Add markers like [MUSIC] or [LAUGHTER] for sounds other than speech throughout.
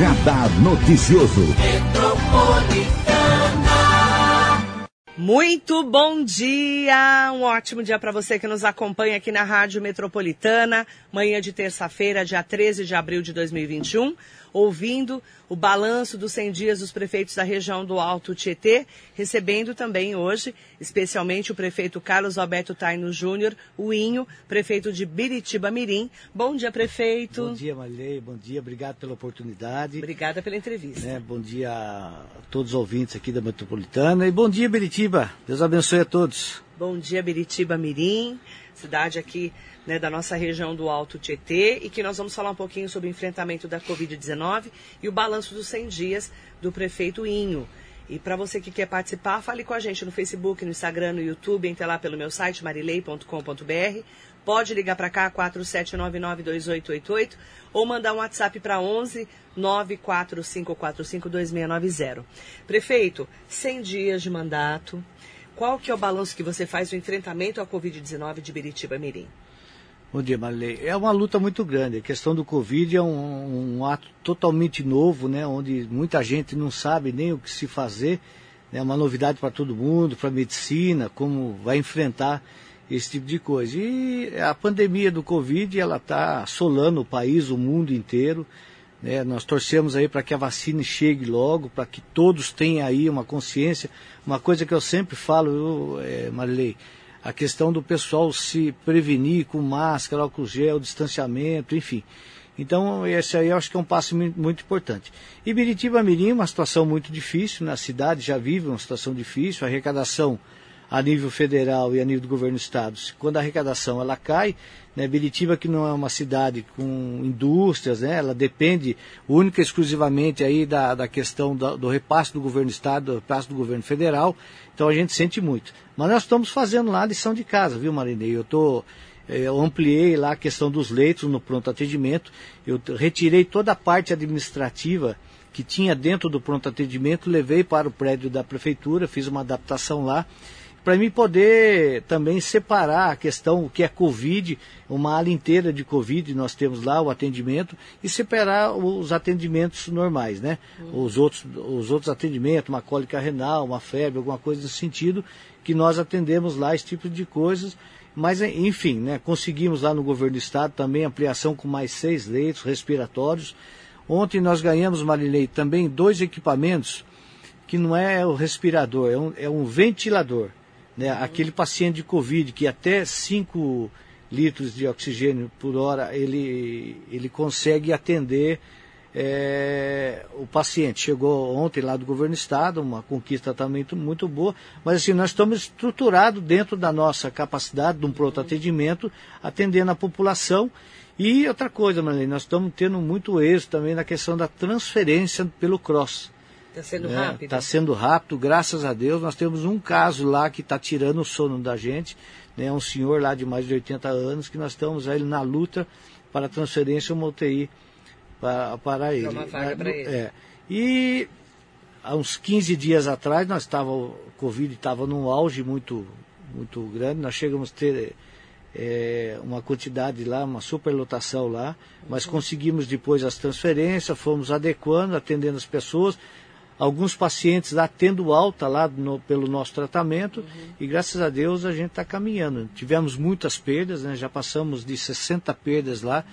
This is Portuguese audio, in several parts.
Radar Noticioso. Muito bom dia, um ótimo dia para você que nos acompanha aqui na Rádio Metropolitana, manhã de terça-feira, dia 13 de abril de 2021 ouvindo o balanço dos 100 dias dos prefeitos da região do Alto Tietê, recebendo também hoje, especialmente o prefeito Carlos Alberto Taino Júnior, o Inho, prefeito de Biritiba Mirim. Bom dia, prefeito. Bom dia, Marilei. Bom dia, obrigado pela oportunidade. Obrigada pela entrevista. É, bom dia a todos os ouvintes aqui da Metropolitana e bom dia, Biritiba. Deus abençoe a todos. Bom dia, Biritiba Mirim, cidade aqui né, da nossa região do Alto Tietê e que nós vamos falar um pouquinho sobre o enfrentamento da Covid-19 e o balanço dos 100 dias do prefeito Inho. E para você que quer participar, fale com a gente no Facebook, no Instagram, no YouTube, entre lá pelo meu site marilei.com.br. Pode ligar para cá, 47992888, ou mandar um WhatsApp para 11 945452690. Prefeito, 100 dias de mandato. Qual que é o balanço que você faz do enfrentamento à Covid-19 de Biritiba Mirim? Bom dia, Marilei. É uma luta muito grande. A questão do Covid é um, um, ato totalmente novo, né, onde muita gente não sabe nem o que se fazer. É né, uma novidade para todo mundo, para a medicina, como vai enfrentar esse tipo de coisa. E a pandemia do Covid, ela está assolando o país, o mundo inteiro. Né? Nós torcemos aí para que a vacina chegue logo, para que todos tenham aí uma consciência. Uma coisa que eu sempre falo, eu, é, Marilei, a questão do pessoal se prevenir com máscara, álcool gel, distanciamento, enfim. Então, esse aí eu acho que é um passo muito importante. E Biritiba Mirim, uma situação muito difícil, na cidade já vive uma situação difícil, a arrecadação a nível federal e a nível do governo do estado, quando a arrecadação ela cai, né, Biritiba que não é uma cidade com indústrias, né, ela depende única e exclusivamente aí da, da questão do, do repasse do governo do estado, do repasse do governo federal, então a gente sente muito. Mas nós estamos fazendo lá a lição de casa, viu Marinei? Eu tô, eh, eu ampliei lá a questão dos leitos no pronto atendimento, eu retirei toda a parte administrativa que tinha dentro do pronto atendimento, levei para o prédio da prefeitura, fiz uma adaptação lá para mim poder também separar a questão o que é Covid, uma ala inteira de Covid, nós temos lá o atendimento, e separar os atendimentos normais, né? Uhum. Os, outros, os outros atendimentos, uma cólica renal, uma febre, alguma coisa nesse sentido, que nós atendemos lá esse tipo de coisas. Mas, enfim, né, conseguimos lá no governo do estado também ampliação com mais seis leitos respiratórios. Ontem nós ganhamos, Marilei, também dois equipamentos que não é o respirador, é um, é um ventilador. Né? Aquele paciente de Covid que até 5 litros de oxigênio por hora ele, ele consegue atender é, o paciente. Chegou ontem lá do governo do estado, uma conquista também muito boa, mas assim, nós estamos estruturados dentro da nossa capacidade de um pronto atendimento, atendendo a população. E outra coisa, Marlene, nós estamos tendo muito êxito também na questão da transferência pelo CROSS. Está sendo é, rápido. Está sendo rápido, graças a Deus. Nós temos um caso lá que está tirando o sono da gente. Né, um senhor lá de mais de 80 anos que nós estamos aí na luta para transferência uma UTI para, para ele. Uma vaga para ele. É. E há uns 15 dias atrás, nós estava, o Covid estava num auge muito, muito grande. Nós chegamos a ter é, uma quantidade lá, uma superlotação lá, mas uhum. conseguimos depois as transferências, fomos adequando, atendendo as pessoas alguns pacientes lá tendo alta lá no, pelo nosso tratamento uhum. e graças a Deus a gente está caminhando. Tivemos muitas perdas, né? já passamos de 60 perdas lá,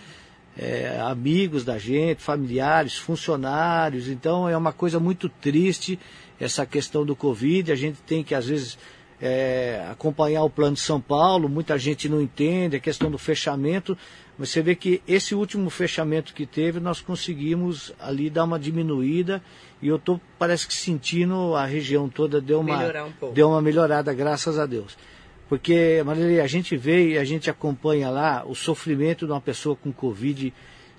é, amigos da gente, familiares, funcionários, então é uma coisa muito triste essa questão do Covid, a gente tem que às vezes é, acompanhar o plano de São Paulo, muita gente não entende a questão do fechamento, você vê que esse último fechamento que teve, nós conseguimos ali dar uma diminuída e eu estou, parece que sentindo a região toda deu uma, um deu uma melhorada, graças a Deus. Porque, Maria, a gente vê e a gente acompanha lá o sofrimento de uma pessoa com Covid,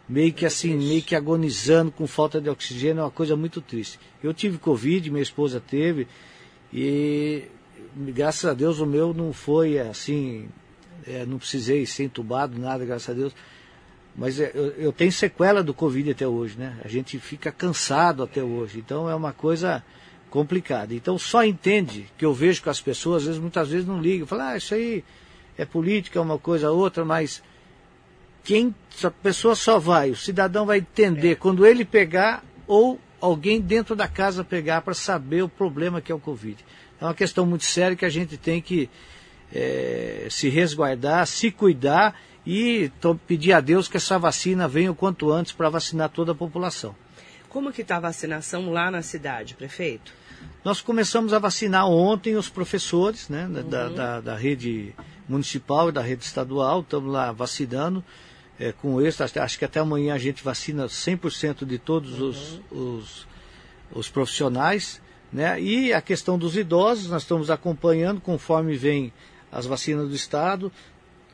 meio que assim, meio que agonizando com falta de oxigênio, é uma coisa muito triste. Eu tive Covid, minha esposa teve, e graças a Deus o meu não foi assim, é, não precisei ser entubado, nada, graças a Deus. Mas é, eu, eu, tenho sequela do Covid até hoje, né? A gente fica cansado até hoje. Então é uma coisa complicada. Então só entende que eu vejo que as pessoas, às vezes, muitas vezes não ligam. Falam, ah, isso aí é política, é uma coisa outra, mas quem a pessoa só vai, o cidadão vai entender, é. quando ele pegar, ou alguém dentro da casa pegar para saber o problema que é o Covid. É uma questão muito séria que a gente tem que é, se resguardar, se cuidar e pedir a Deus que essa vacina venha o quanto antes para vacinar toda a população. Como que está a vacinação lá na cidade, prefeito? Nós começamos a vacinar ontem os professores né, uhum. da, da, da, rede municipal e da rede estadual, estamos lá vacinando. É, com isso, acho que até amanhã a gente vacina 100% de todos uhum. os, os, os profissionais. Né? E a questão dos idosos, nós estamos acompanhando conforme vem as vacinas do Estado.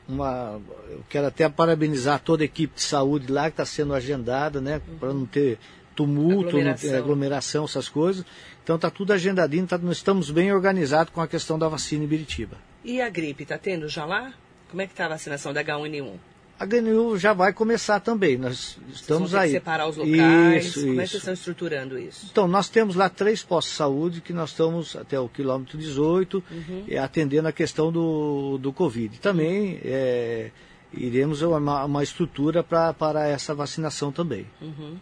Uma, eu quero até parabenizar toda a equipe de saúde lá que está sendo agendada, né? Uhum. Para não ter tumulto, aglomeração. Não ter aglomeração, essas coisas. Então está tudo agendadinho, tá, nós estamos bem organizados com a questão da vacina em Biritiba. E a gripe, está tendo já lá? Como é que está a vacinação da H1N1? A GNU já vai começar também. Nós estamos aí. separar os locais. Isso, Como isso. é que vocês estão estruturando isso? Então, nós temos lá três postos de saúde que nós estamos até o quilômetro 18, uhum. é, atendendo a questão do, do Covid. Também é, iremos uma, uma estrutura pra, para essa vacinação também. Uhum.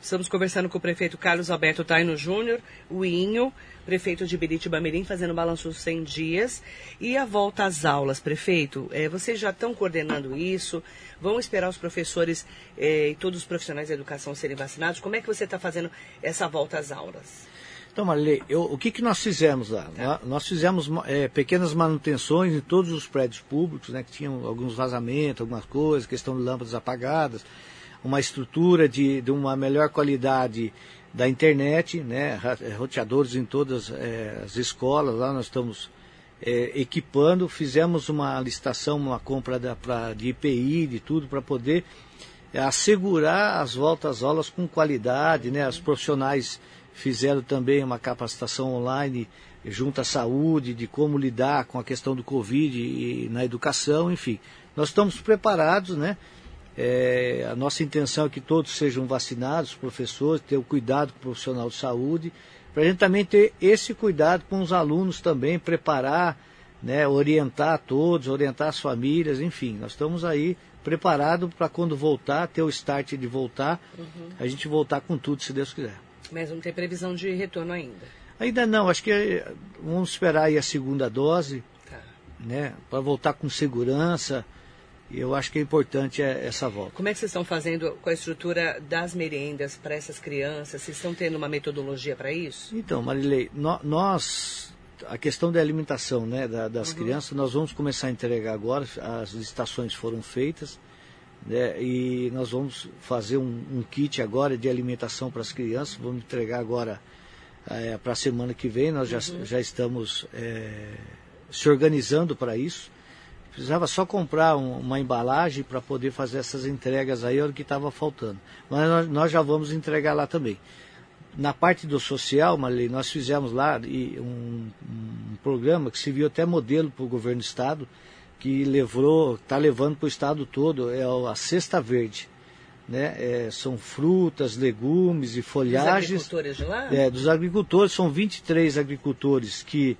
Estamos conversando com o prefeito Carlos Alberto Taino Júnior, o Inho, prefeito de Biritiba Mirim, fazendo balanço dos 100 dias. E a volta às aulas, prefeito, é, vocês já estão coordenando isso? Vão esperar os professores é, e todos os profissionais da educação serem vacinados? Como é que você está fazendo essa volta às aulas? Então, Marilei, eu, o que, que nós fizemos lá? Tá. Nós fizemos é, pequenas manutenções em todos os prédios públicos, né, que tinham alguns vazamentos, algumas coisas, questão de lâmpadas apagadas uma estrutura de, de uma melhor qualidade da internet, né, roteadores em todas é, as escolas, lá nós estamos é, equipando, fizemos uma licitação, uma compra da, pra, de IPI, de tudo, para poder assegurar as voltas aulas com qualidade, né, os profissionais fizeram também uma capacitação online junto à saúde, de como lidar com a questão do Covid e na educação, enfim. Nós estamos preparados, né, é, a nossa intenção é que todos sejam vacinados, professores, ter o cuidado com o profissional de saúde, para a gente também ter esse cuidado com os alunos também, preparar, né, orientar todos, orientar as famílias, enfim, nós estamos aí preparados para quando voltar, ter o start de voltar, uhum. a gente voltar com tudo, se Deus quiser. Mas não tem previsão de retorno ainda? Ainda não, acho que vamos esperar aí a segunda dose, tá. né, para voltar com segurança, e eu acho que é importante é, essa volta. Como é que vocês estão fazendo com a estrutura das merendas para essas crianças? Vocês estão tendo uma metodologia para isso? Então, Marilei, no, nós, a questão da alimentação né, da, das uhum. crianças, nós vamos começar a entregar agora, as licitações foram feitas, né, e nós vamos fazer um, um, kit agora de alimentação para as crianças, vamos entregar agora é, para a semana que vem, nós já, uhum. já estamos é, se organizando para isso. Precisava só comprar um, uma embalagem para poder fazer essas entregas aí, era o que estava faltando. Mas nós, nós, já vamos entregar lá também. Na parte do social, Marley, nós fizemos lá um, um programa que se viu até modelo para o governo do estado, que levou, está levando para o estado todo, é a Cesta Verde. Né? É, são frutas, legumes e folhagens. Dos agricultores de lá? É, dos agricultores, são 23 agricultores que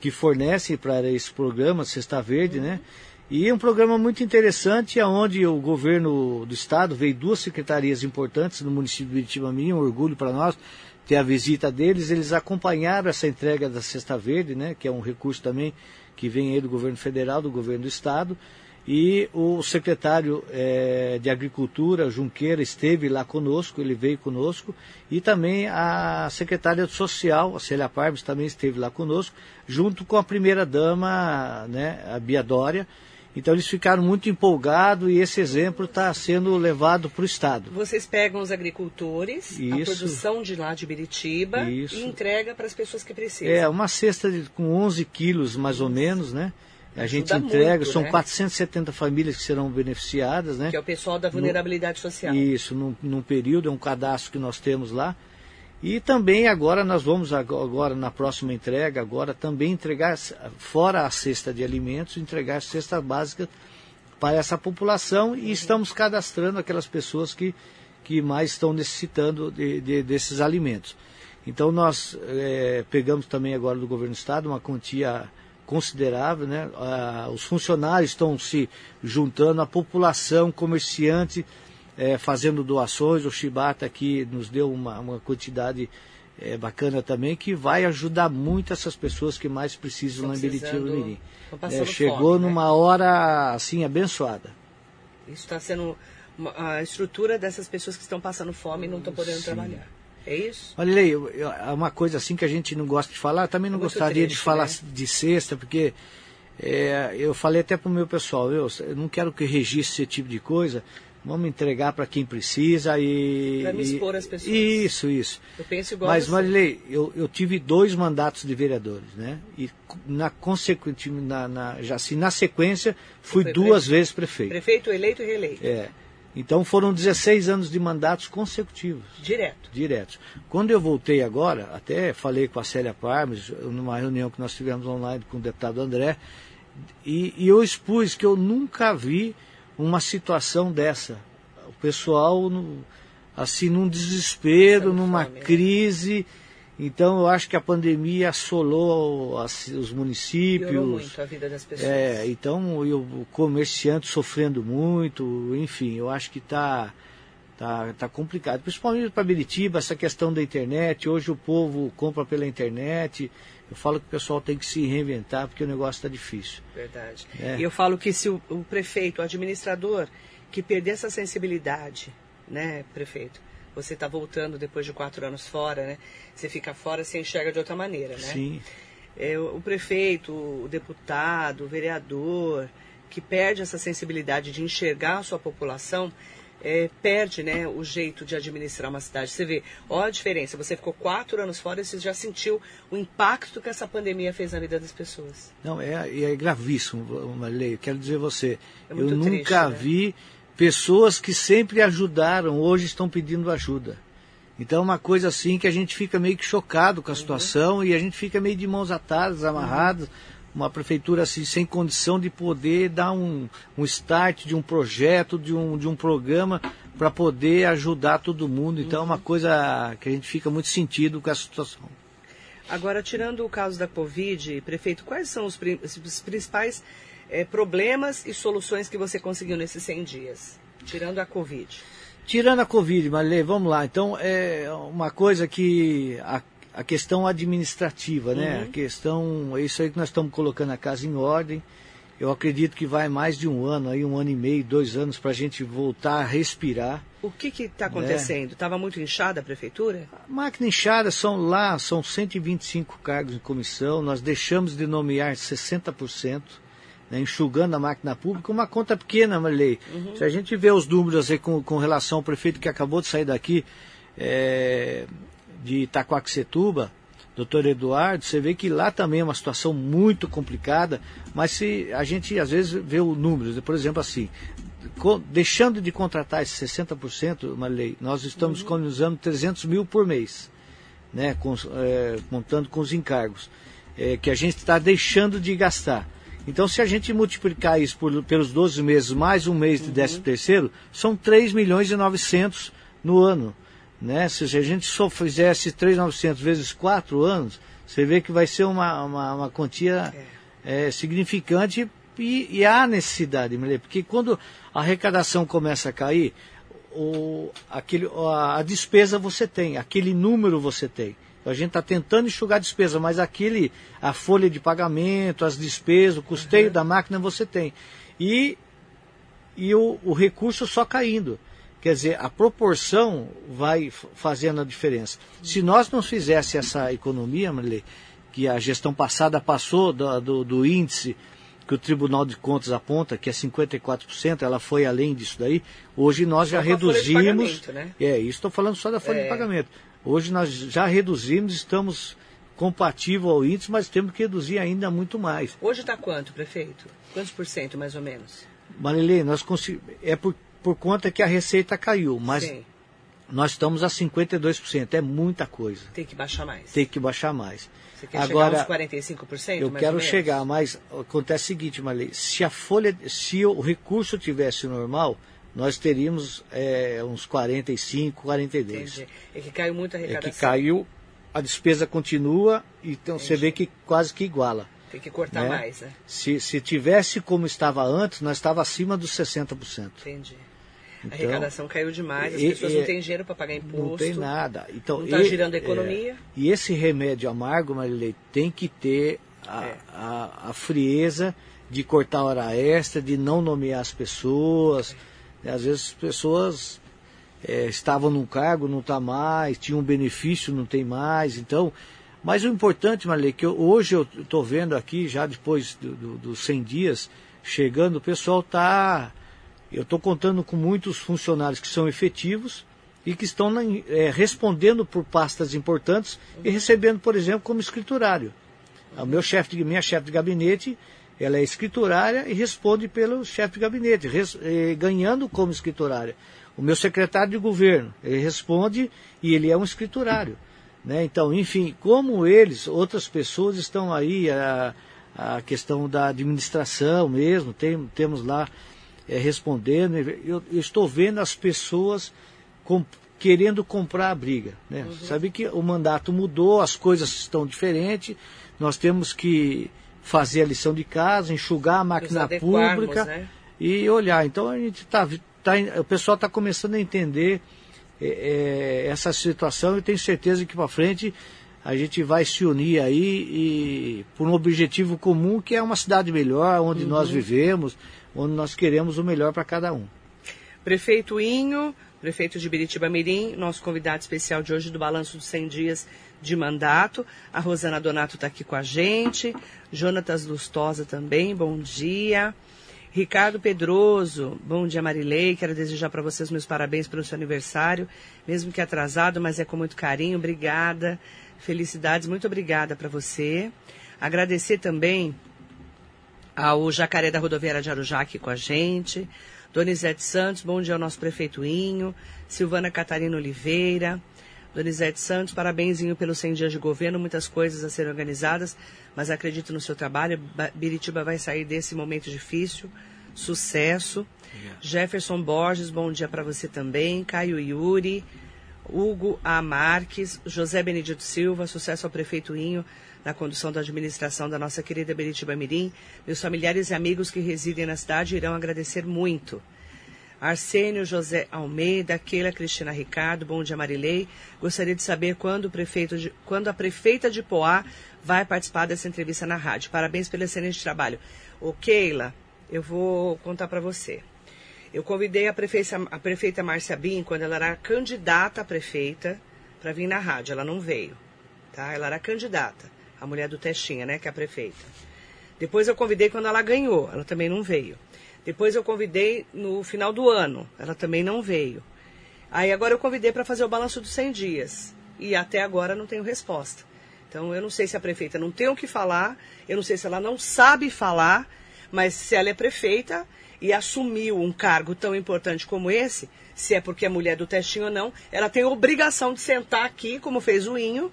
que fornecem para esse programa Cesta Verde, uhum. né? E é um programa muito interessante, onde o governo do estado veio duas secretarias importantes no município de Biritibamirim, um orgulho para nós ter a visita deles. Eles acompanharam essa entrega da Cesta Verde, né? Que é um recurso também que vem aí do governo federal, do governo do estado. E o secretário é, de Agricultura, Junqueira, esteve lá conosco, ele veio conosco, e também a secretária social, a Célia Parmes, também esteve lá conosco, junto com a primeira-dama, né, a Bia Dória. Então eles ficaram muito empolgados e esse exemplo está sendo levado para o Estado. Vocês pegam os agricultores, Isso. a produção de lá de Biritiba Isso. e entrega para as pessoas que precisam. É, uma cesta de, com 11 quilos mais ou menos, né? A gente entrega, muito, são né? 470 famílias que serão beneficiadas, né? Que é o pessoal da vulnerabilidade no, social. Isso, num, num, período, é um cadastro que nós temos lá. E também agora nós vamos, agora na próxima entrega, agora também entregar, fora a cesta de alimentos, entregar a cesta básica para essa população e estamos cadastrando aquelas pessoas que, que mais estão necessitando de, de, desses alimentos. Então nós é, pegamos também agora do governo do estado uma quantia considerável, né? Ah, os funcionários estão se juntando, a população, comerciante, é, fazendo doações. O Shibata aqui nos deu uma, uma quantidade é, bacana também, que vai ajudar muito essas pessoas que mais precisam lá em Biritiba Mirim. É, chegou fome, né? numa hora assim abençoada. Isso está sendo a estrutura dessas pessoas que estão passando fome e não estão podendo Sim. trabalhar. É isso? Olha, Lei, é uma coisa assim que a gente não gosta de falar, também não é gostaria triste, de falar né? de sexta, porque é, eu falei até para o meu pessoal, eu, eu, não quero que registre esse tipo de coisa, vamos entregar para quem precisa e. Para me expor as pessoas. Isso, isso. Eu penso igual Mas, Marilei, eu, eu tive dois mandatos de vereadores, né? E na consequente, na, na, já assim, na sequência, fui duas prefeito. vezes prefeito. Prefeito eleito e reeleito. É. Então foram 16 anos de mandatos consecutivos. Direto. Diretos. Quando eu voltei agora, até falei com a Célia Parmes, numa reunião que nós tivemos online com o deputado André, e, e eu expus que eu nunca vi uma situação dessa. O pessoal, no, assim, num desespero, numa fome, né? crise. Então, eu acho que a pandemia assolou as, os municípios. Piorou muito a vida das pessoas. É, então, eu, o comerciante sofrendo muito, enfim, eu acho que está tá, tá complicado. Principalmente para Biritiba, essa questão da internet. Hoje o povo compra pela internet. Eu falo que o pessoal tem que se reinventar porque o negócio está difícil. Verdade. É. E eu falo que se o, o, prefeito, o administrador, que perder essa sensibilidade, né, prefeito? Você está voltando depois de quatro anos fora, né? Você fica fora, você enxerga de outra maneira, né? Sim. É, o, prefeito, o deputado, o vereador, que perde essa sensibilidade de enxergar a sua população, é, perde né, o jeito de administrar uma cidade. Você vê, olha a diferença. Você ficou quatro anos fora e você já sentiu o impacto que essa pandemia fez na vida das pessoas. Não, é, é gravíssimo, Marilei. Quero dizer você, é eu triste, nunca né? Pessoas que sempre ajudaram, hoje estão pedindo ajuda. Então é uma coisa assim que a gente fica meio que chocado com a uhum. situação e a gente fica meio de mãos atadas, amarradas. Uhum uma prefeitura assim sem condição de poder dar um, um start de um projeto, de um, de um programa para poder ajudar todo mundo. Então é uma coisa que a gente fica muito sentido com essa situação. Agora, tirando o caso da Covid, prefeito, quais são os, os principais é, problemas e soluções que você conseguiu nesses 100 dias, tirando a Covid? Tirando a Covid, Marilei, vamos lá. Então, é uma coisa que a a questão administrativa, né? Uhum. A questão, é isso aí que nós estamos colocando a casa em ordem. Eu acredito que vai mais de um ano, aí um ano e meio, dois anos para a gente voltar a respirar. O que está acontecendo? Estava né? muito inchada a prefeitura? A máquina inchada são lá, são 125 cargos em comissão, nós deixamos de nomear 60%. Né, enxugando a máquina pública, uma conta pequena, Marley. Uhum. Se a gente vê os números aí com, com relação ao prefeito que acabou de sair daqui, é, de Itacoaxetuba, doutor Eduardo, você vê que lá também é uma situação muito complicada, mas se a gente às vezes vê o número, por exemplo assim, deixando de contratar esses 60%, Marley, nós estamos uhum. economizando 300 mil por mês, né, com, é, contando com os encargos, é, que a gente está deixando de gastar. Então, se a gente multiplicar isso por, pelos 12 meses, mais um mês de uhum. 13 terceiro, são 3 milhões e 900 no ano. Né? Se a gente só fizesse 3,900 vezes 4 anos, você vê que vai ser uma, uma, uma quantia é. É, significante e, e, há necessidade, porque quando a arrecadação começa a cair, o, aquele, a, a despesa você tem, aquele número você tem. A gente está tentando enxugar a despesa, mas aquele, a folha de pagamento, as despesas, o custeio uhum. da máquina você tem. E, e o, o recurso só caindo. Quer dizer, a proporção vai fazendo a diferença. Se nós não fizesse essa economia, Marilê, que a gestão passada passou do, do, do, índice que o Tribunal de Contas aponta, que é 54%, ela foi além disso daí. Hoje nós já reduzimos. Né? É, isso estou falando só da folha é. de pagamento. Hoje nós já reduzimos, estamos compatível ao índice, mas temos que reduzir ainda muito mais. Hoje está quanto, prefeito? Quantos por cento, mais ou menos? Marilê, nós. É por por conta que a receita caiu, mas Sim. nós estamos a 52%, é muita coisa. Tem que baixar mais. Tem que baixar mais. Você quer Agora, chegar aos 45%? Eu quero chegar, mas acontece o seguinte, Marley, se a folha, se o recurso tivesse normal, nós teríamos é, uns 45, 42. Entendi. É que caiu muito a arrecadação. É que caiu, a despesa continua, então Entendi. você vê que quase que iguala. Tem que cortar né? mais, né? Se, se tivesse como estava antes, nós estava acima dos 60%. Entendi. Então, a arrecadação caiu demais, as e, pessoas e, não têm dinheiro para pagar imposto. Não tem nada. Então, não está girando a economia. É, e esse remédio amargo, Marilei, tem que ter a, é. a, a, frieza de cortar hora extra, de não nomear as pessoas. É. Às vezes as pessoas é, estavam num cargo, não está mais, tinham um benefício, não tem mais. Então, mas o importante, Marilei, que eu, hoje eu estou vendo aqui, já depois dos do, do 100 dias, chegando, o pessoal está eu estou contando com muitos funcionários que são efetivos e que estão é, respondendo por pastas importantes e recebendo, por exemplo, como escriturário. O meu chefe minha chefe de gabinete, ela é escriturária e responde pelo chefe de gabinete, res, eh, ganhando como escriturária. O meu secretário de governo, ele responde e ele é um escriturário. Né? Então, enfim, como eles, outras pessoas estão aí, a, a questão da administração mesmo, tem, temos lá é, respondendo. Eu, eu, estou vendo as pessoas com, querendo comprar a briga. Né? Uhum. Sabe que o mandato mudou, as coisas estão diferentes, nós temos que fazer a lição de casa, enxugar a máquina pública né? e olhar. Então a gente está. Tá, o pessoal está começando a entender é, é, essa situação e tenho certeza que para frente a gente vai se unir aí e, por um objetivo comum que é uma cidade melhor, onde uhum. nós vivemos, onde nós queremos o melhor para cada um. Prefeito Inho, prefeito de Biritiba Mirim, nosso convidado especial de hoje do Balanço dos 100 Dias de Mandato. A Rosana Donato está aqui com a gente. Jonatas Lustosa também, bom dia. Ricardo Pedroso, bom dia Marilei, quero desejar para vocês meus parabéns pelo seu aniversário, mesmo que atrasado, mas é com muito carinho, obrigada, felicidades, muito obrigada para você. Agradecer também ao Jacaré da Rodoviária de Arujá aqui com a gente. Donizete Santos, bom dia ao nosso prefeituinho. Silvana Catarina Oliveira. Donizete Santos, parabenzinho pelos 100 dias de governo, muitas coisas a serem organizadas, mas acredito no seu trabalho. Biritiba vai sair desse momento difícil. Sucesso. Yeah. Jefferson Borges, bom dia para você também. Caio Yuri. Hugo A. Marques, José Benedito Silva, sucesso ao prefeituinho na condução da administração da nossa querida Beritiba Mirim. Meus familiares e amigos que residem na cidade irão agradecer muito. Arsênio José Almeida, Keila Cristina Ricardo, bom dia Marilei. Gostaria de saber quando, o prefeito de, quando a prefeita de Poá vai participar dessa entrevista na rádio. Parabéns pelo excelente trabalho. Ô Keila, eu vou contar para você. Eu convidei a prefeita, a prefeita Márcia Bin quando ela era candidata a prefeita para vir na rádio. Ela não veio, tá? Ela era candidata a mulher do Testinha, né, que é a prefeita. Depois eu convidei quando ela ganhou, ela também não veio. Depois eu convidei no final do ano, ela também não veio. Aí agora eu convidei para fazer o balanço dos 100 dias e até agora não tenho resposta. Então eu não sei se a prefeita não tem o que falar, eu não sei se ela não sabe falar, mas se ela é prefeita e assumiu um cargo tão importante como esse, se é porque é mulher do testinho ou não, ela tem obrigação de sentar aqui, como fez o Inho,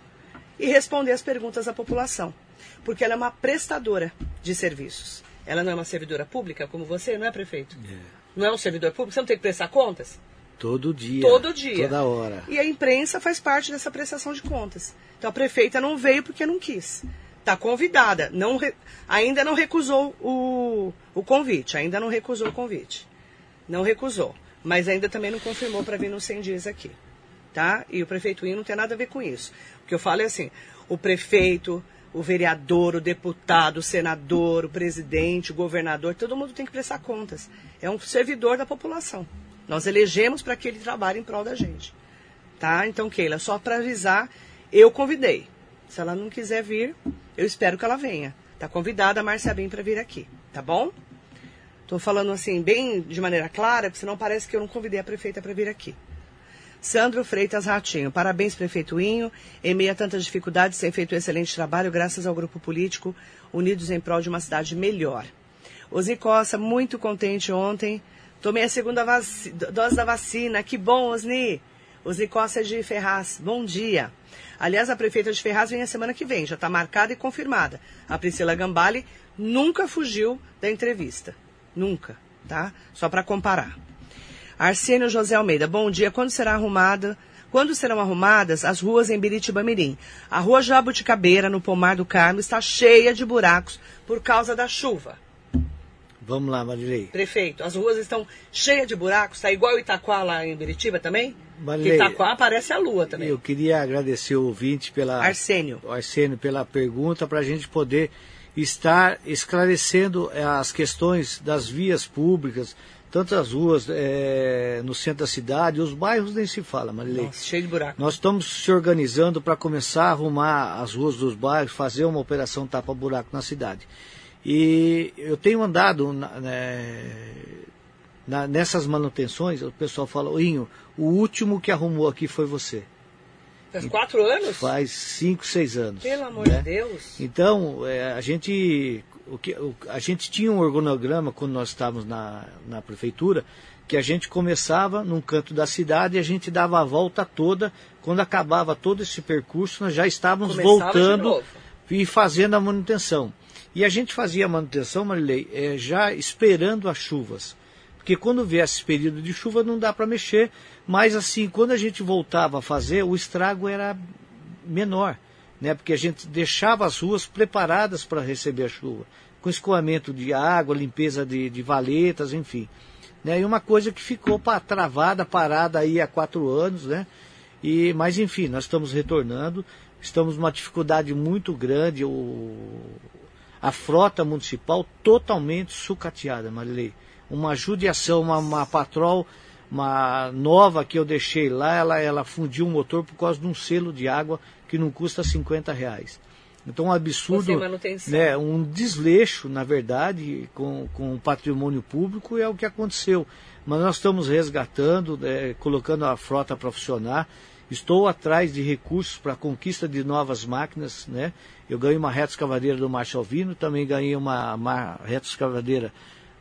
e responder as perguntas da população. Porque ela é uma prestadora de serviços. Ela não é uma servidora pública como você, não é, prefeito? É. Não é um servidor público? Você não tem que prestar contas? Todo dia. Todo dia. Toda hora. E a imprensa faz parte dessa prestação de contas. Então a prefeita não veio porque não quis. Está convidada. Não re... Ainda não recusou o... o convite. Ainda não recusou o convite. Não recusou. Mas ainda também não confirmou para vir nos 100 dias aqui. Tá? E o prefeito I não tem nada a ver com isso. O que eu falo é assim, o prefeito, o vereador, o deputado, o senador, o presidente, o governador, todo mundo tem que prestar contas. É um servidor da população. Nós elegemos para que ele trabalhe em prol da gente. Tá? Então, Keila, só para avisar, eu convidei. Se ela não quiser vir, eu espero que ela venha. Tá convidada a Márcia Bem para vir aqui, tá bom? Estou falando assim, bem de maneira clara, porque senão parece que eu não convidei a prefeita para vir aqui. Sandro Freitas Ratinho. Parabéns, prefeituinho. Em meio a tantas dificuldades, tem feito um excelente trabalho graças ao grupo político Unidos em Prol de uma Cidade Melhor. Ozi Costa, muito contente ontem. Tomei a segunda dose da vacina. Que bom, Osni. Ozi Costa é de Ferraz. Bom dia. Aliás, a prefeita de Ferraz vem a semana que vem. Já está marcada e confirmada. A Priscila Gambale nunca fugiu da entrevista. Nunca, tá? Só para comparar. Arsênio José Almeida, bom dia. Quando será arrumada? Quando serão arrumadas as ruas em Biritiba Mirim? A rua Jabuticabeira, no Pomar do Carmo, está cheia de buracos por causa da chuva. Vamos lá, Marilei. Prefeito, as ruas estão cheias de buracos, está igual Itaquá lá em Beritiba também? Marilei, Itaquá aparece a lua também. Eu queria agradecer o ouvinte pela... Arsênio. Arsênio, pela pergunta, para a gente poder estar esclarecendo as questões das vias públicas, tanto as ruas é, no centro da cidade, os bairros nem se fala, Marilei. Nossa, cheio de buraco. Nós estamos se organizando para começar a arrumar as ruas dos bairros, fazer uma operação tapa-buraco na cidade. E eu tenho andado na, né, na, nessas manutenções, o pessoal fala, Inho, o último que arrumou aqui foi você. Faz quatro anos? Faz cinco, seis anos. Pelo amor né? de Deus. Então, é, a gente o que, o, a gente tinha um organograma quando nós estávamos na, na prefeitura, que a gente começava num canto da cidade e a gente dava a volta toda. Quando acabava todo esse percurso, nós já estávamos Começava voltando e fazendo a manutenção. E a gente fazia a manutenção, Marilei, é, já esperando as chuvas. Porque quando viesse esse período de chuva não dá para mexer, mas assim, quando a gente voltava a fazer, o estrago era menor né? porque a gente deixava as ruas preparadas para receber a chuva, com escoamento de água, limpeza de, de valetas, enfim. Né? E uma coisa que ficou pra, travada, parada aí há quatro anos, né? E, mas enfim, nós estamos retornando, estamos numa dificuldade muito grande, o, a frota municipal totalmente sucateada, Marilei. Uma judiação, uma, uma patrol uma nova que eu deixei lá, ela, ela fundiu o motor por causa de um selo de água que não custa 50 reais. Então um absurdo, né, um desleixo, na verdade, com, com o patrimônio público é o que aconteceu. Mas nós estamos resgatando, é, colocando a frota para funcionar. Estou atrás de recursos para a conquista de novas máquinas. Né? Eu ganhei uma reta escavadeira do Marshall Vino, também ganhei uma, uma reta escavadeira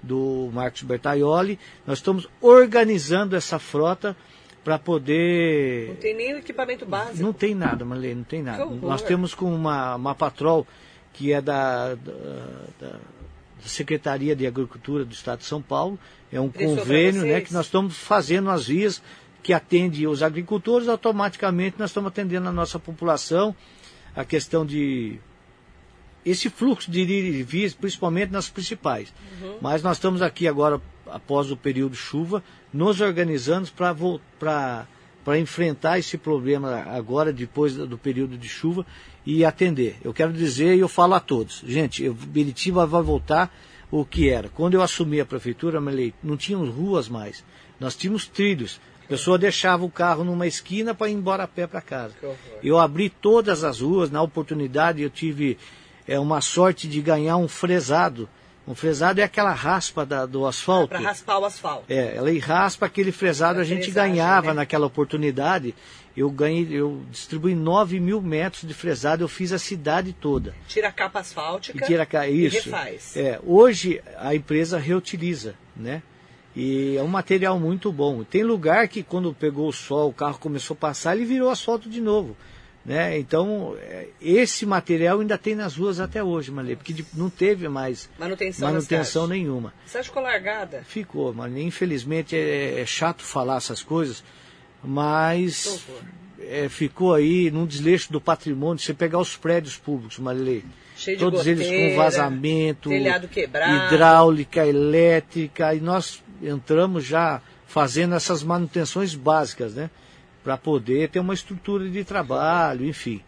do Marcos Bertaioli. Nós estamos organizando essa frota para poder. Não tem nem o equipamento básico. Não tem nada, Marlene, não tem nada. Nós temos com uma, uma patrol que é da, da, da, Secretaria de Agricultura do Estado de São Paulo. É um convênio né, que nós estamos fazendo as vias que atende os agricultores, automaticamente nós estamos atendendo a nossa população, a questão de esse fluxo de ir e vir, principalmente nas principais. Uhum. Mas nós estamos aqui agora, após o período de chuva, nos organizando para enfrentar esse problema agora, depois do período de chuva, e atender. Eu quero dizer, e eu falo a todos, gente, eu, Biritiba vai voltar o que era. Quando eu assumi a prefeitura, não tínhamos ruas mais, nós tínhamos trilhos. A pessoa deixava o carro numa esquina para ir embora a pé para casa. Eu abri todas as ruas, na oportunidade eu tive é uma sorte de ganhar um fresado. Um fresado é aquela raspa da, do asfalto. Para raspar o asfalto. É, ela raspa aquele fresado, a gente ganhava né? naquela oportunidade. Eu ganhei, eu distribuí 9 mil metros de fresado, eu fiz a cidade toda. Tira a capa asfáltica e, tira a, isso, e refaz. É, hoje a empresa reutiliza, né? E é um material muito bom. Tem lugar que quando pegou o sol, o carro começou a passar, ele virou asfalto de novo. Né? Então, é, esse material ainda tem nas ruas até hoje, Malê, porque não teve mais manutenção, manutenção nenhuma. Você ficou largada? Ficou, mas infelizmente é, é, chato falar essas coisas, mas é, ficou aí num desleixo do patrimônio. Você pegar os prédios públicos, Malê, todos goteira, eles com vazamento, hidráulica, elétrica, e nós entramos já fazendo essas manutenções básicas, né? Para poder ter uma estrutura de trabalho, enfim. Pra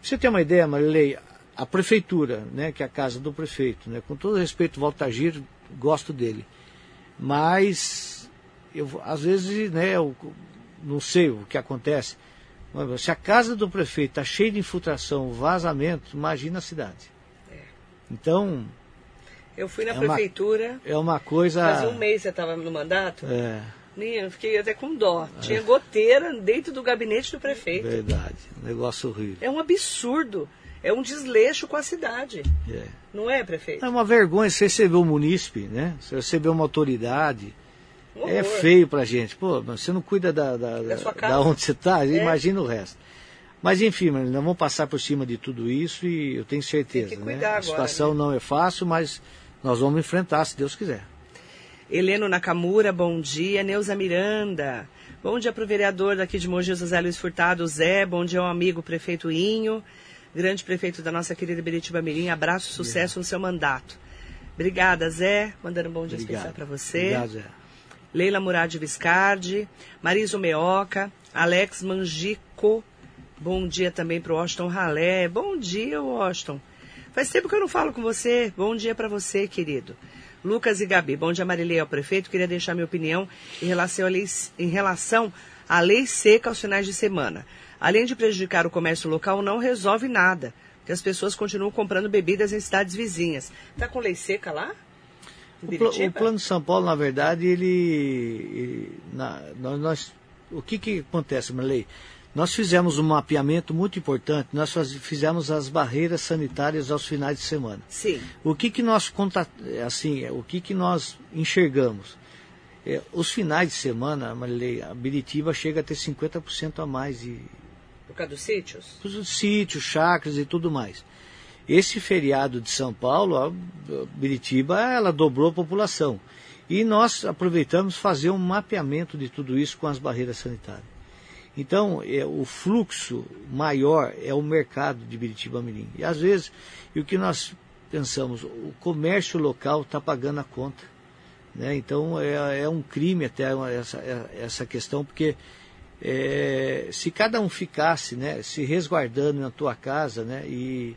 você ter uma ideia, Marilei, a prefeitura, né, que é a casa do prefeito, né, com todo respeito, Valtagir, gosto dele, mas eu, às vezes, né, eu não sei o que acontece, mas se a casa do prefeito está cheia de infiltração, vazamento, imagina a cidade. É. Então, eu fui na é prefeitura. Uma, é uma coisa. Faz um mês você estava no mandato. É. Eu fiquei até com dó. Tinha goteira dentro do gabinete do prefeito. Verdade. Negócio horrível. É um absurdo. É um desleixo com a cidade. É. Não é, prefeito? É uma vergonha você receber um munícipe, né? Você receber uma autoridade. Um é feio pra gente. Pô, você não cuida da, da, da, da onde você está, é. imagina o resto. Mas enfim, nós vamos passar por cima de tudo isso e eu tenho certeza. Né? A situação agora, né? não é fácil, mas nós vamos enfrentar, se Deus quiser. Heleno Nakamura, bom dia. Neuza Miranda, bom dia para o vereador daqui de Mogi, José Luiz Furtado, Zé. Bom dia ao amigo prefeito Inho, grande prefeito da nossa querida Beritiba Mirim. Abraço, sucesso no seu mandato. Obrigada, Zé. Mandando um bom dia Obrigado. especial para você. Obrigado, Zé. Leila Murad Viscardi, Mariso Meoca, Alex Mangico. Bom dia também para o Washington Ralé. Bom dia, Washington. Faz tempo que eu não falo com você. Bom dia para você, querido. Lucas e Gabi. Bom dia, Marilei, ao prefeito. Queria deixar minha opinião em relação, à lei, em relação à lei seca aos finais de semana. Além de prejudicar o comércio local, não resolve nada, porque as pessoas continuam comprando bebidas em cidades vizinhas. Está com lei seca lá? O, pl o, Plano de São Paulo, na verdade, ele. ele na, nós, o que, que acontece, Marley? Nós fizemos um mapeamento muito importante, nós fizemos as barreiras sanitárias aos finais de semana. Sim. O que, que nós assim, o que, que nós enxergamos? É, os finais de semana, Marilei, a Biritiba chega a ter 50% a mais de. Por causa dos sítios? Dos sítios, chacras e tudo mais. Esse feriado de São Paulo, a Biritiba, ela dobrou a população. E nós aproveitamos fazer um mapeamento de tudo isso com as barreiras sanitárias. Então, é, o fluxo maior é o mercado de Biritiba Mirim. E às vezes, e o que nós pensamos, o comércio local está pagando a conta. Né? Então, é, é, um crime até essa, essa questão, porque é, se cada um ficasse né, se resguardando na tua casa né, e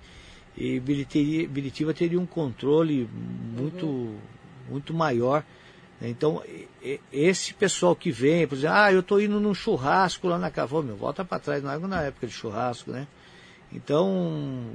e Biritiba teria um controle muito, muito maior. Né? Então, esse pessoal que vem, por exemplo, ah, eu estou indo num churrasco lá na casa, meu, volta para trás, não é na época de churrasco, né? Então,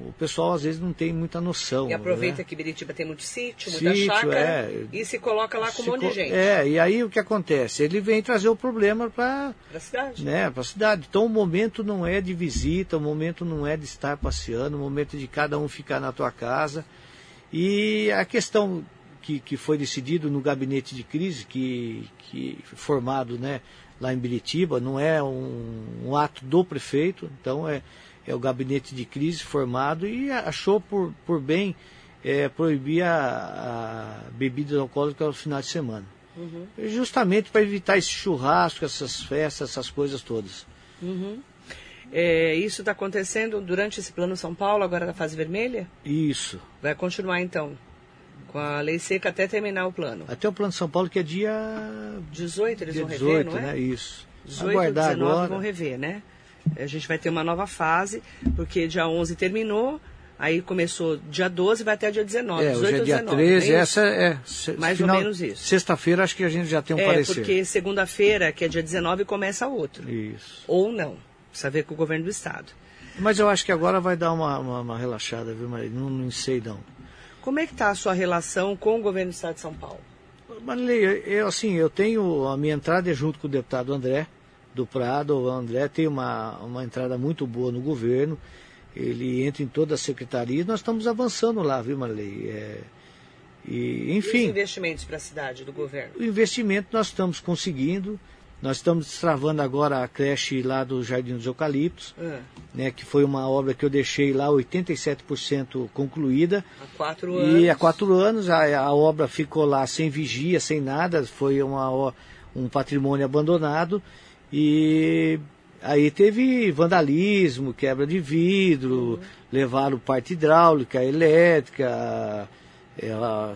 o pessoal às vezes não tem muita noção. E aproveita né? que Biritiba tem muito sítio, muita sítio, chácara, é, e se coloca lá com um monte de gente. É, e aí o que acontece? Ele vem trazer o problema para a cidade. Né, para a cidade. Então, o momento não é de visita, o momento não é de estar passeando, o momento é de cada um ficar na tua casa. E a questão que, que foi decidido no gabinete de crise, que, que formado né, lá em Biritiba, não é um, um ato do prefeito, então é é o gabinete de crise formado e achou por, por bem é, proibir a, a bebida alcoólica no final de semana. Uhum. Justamente para evitar esse churrasco, essas festas, essas coisas todas. Uhum. É, isso está acontecendo durante esse plano São Paulo, agora na fase vermelha? Isso. Vai continuar então, com a lei seca até terminar o plano? Até o plano São Paulo, que é dia 18, eles dia vão rever, 18, não é? né? Isso. 18 Aguardar 19 agora. vão rever, né? A gente vai ter uma nova fase, porque dia 11 terminou, aí começou dia 12 vai até dia 19. É, 18 hoje é dia 19, 13, é essa é... Mais final, ou menos isso. Sexta-feira acho que a gente já tem um é, parecer. É, porque segunda-feira, que é dia 19, começa outro. Isso. Ou não. Precisa ver com o governo do Estado. Mas eu acho que agora vai dar uma, uma, uma relaxada, viu, Maria? Não, não sei não. Como é que está a sua relação com o governo do Estado de São Paulo? Marilei, eu, assim, eu tenho a minha entrada é junto com o deputado André, do Prado, o André tem uma, uma entrada muito boa no governo, ele entra em toda a secretaria, nós estamos avançando lá, viu, Marley? É, e, enfim. E os investimentos para a cidade do governo? O investimento nós estamos conseguindo. Nós estamos destravando agora a creche lá do Jardim dos Eucaliptos, ah. né, que foi uma obra que eu deixei lá 87% concluída. Há quatro anos. E há quatro anos a, a obra ficou lá sem vigia, sem nada, foi uma, um patrimônio abandonado. E aí teve vandalismo, quebra de vidro, uhum. levaram parte hidráulica, elétrica,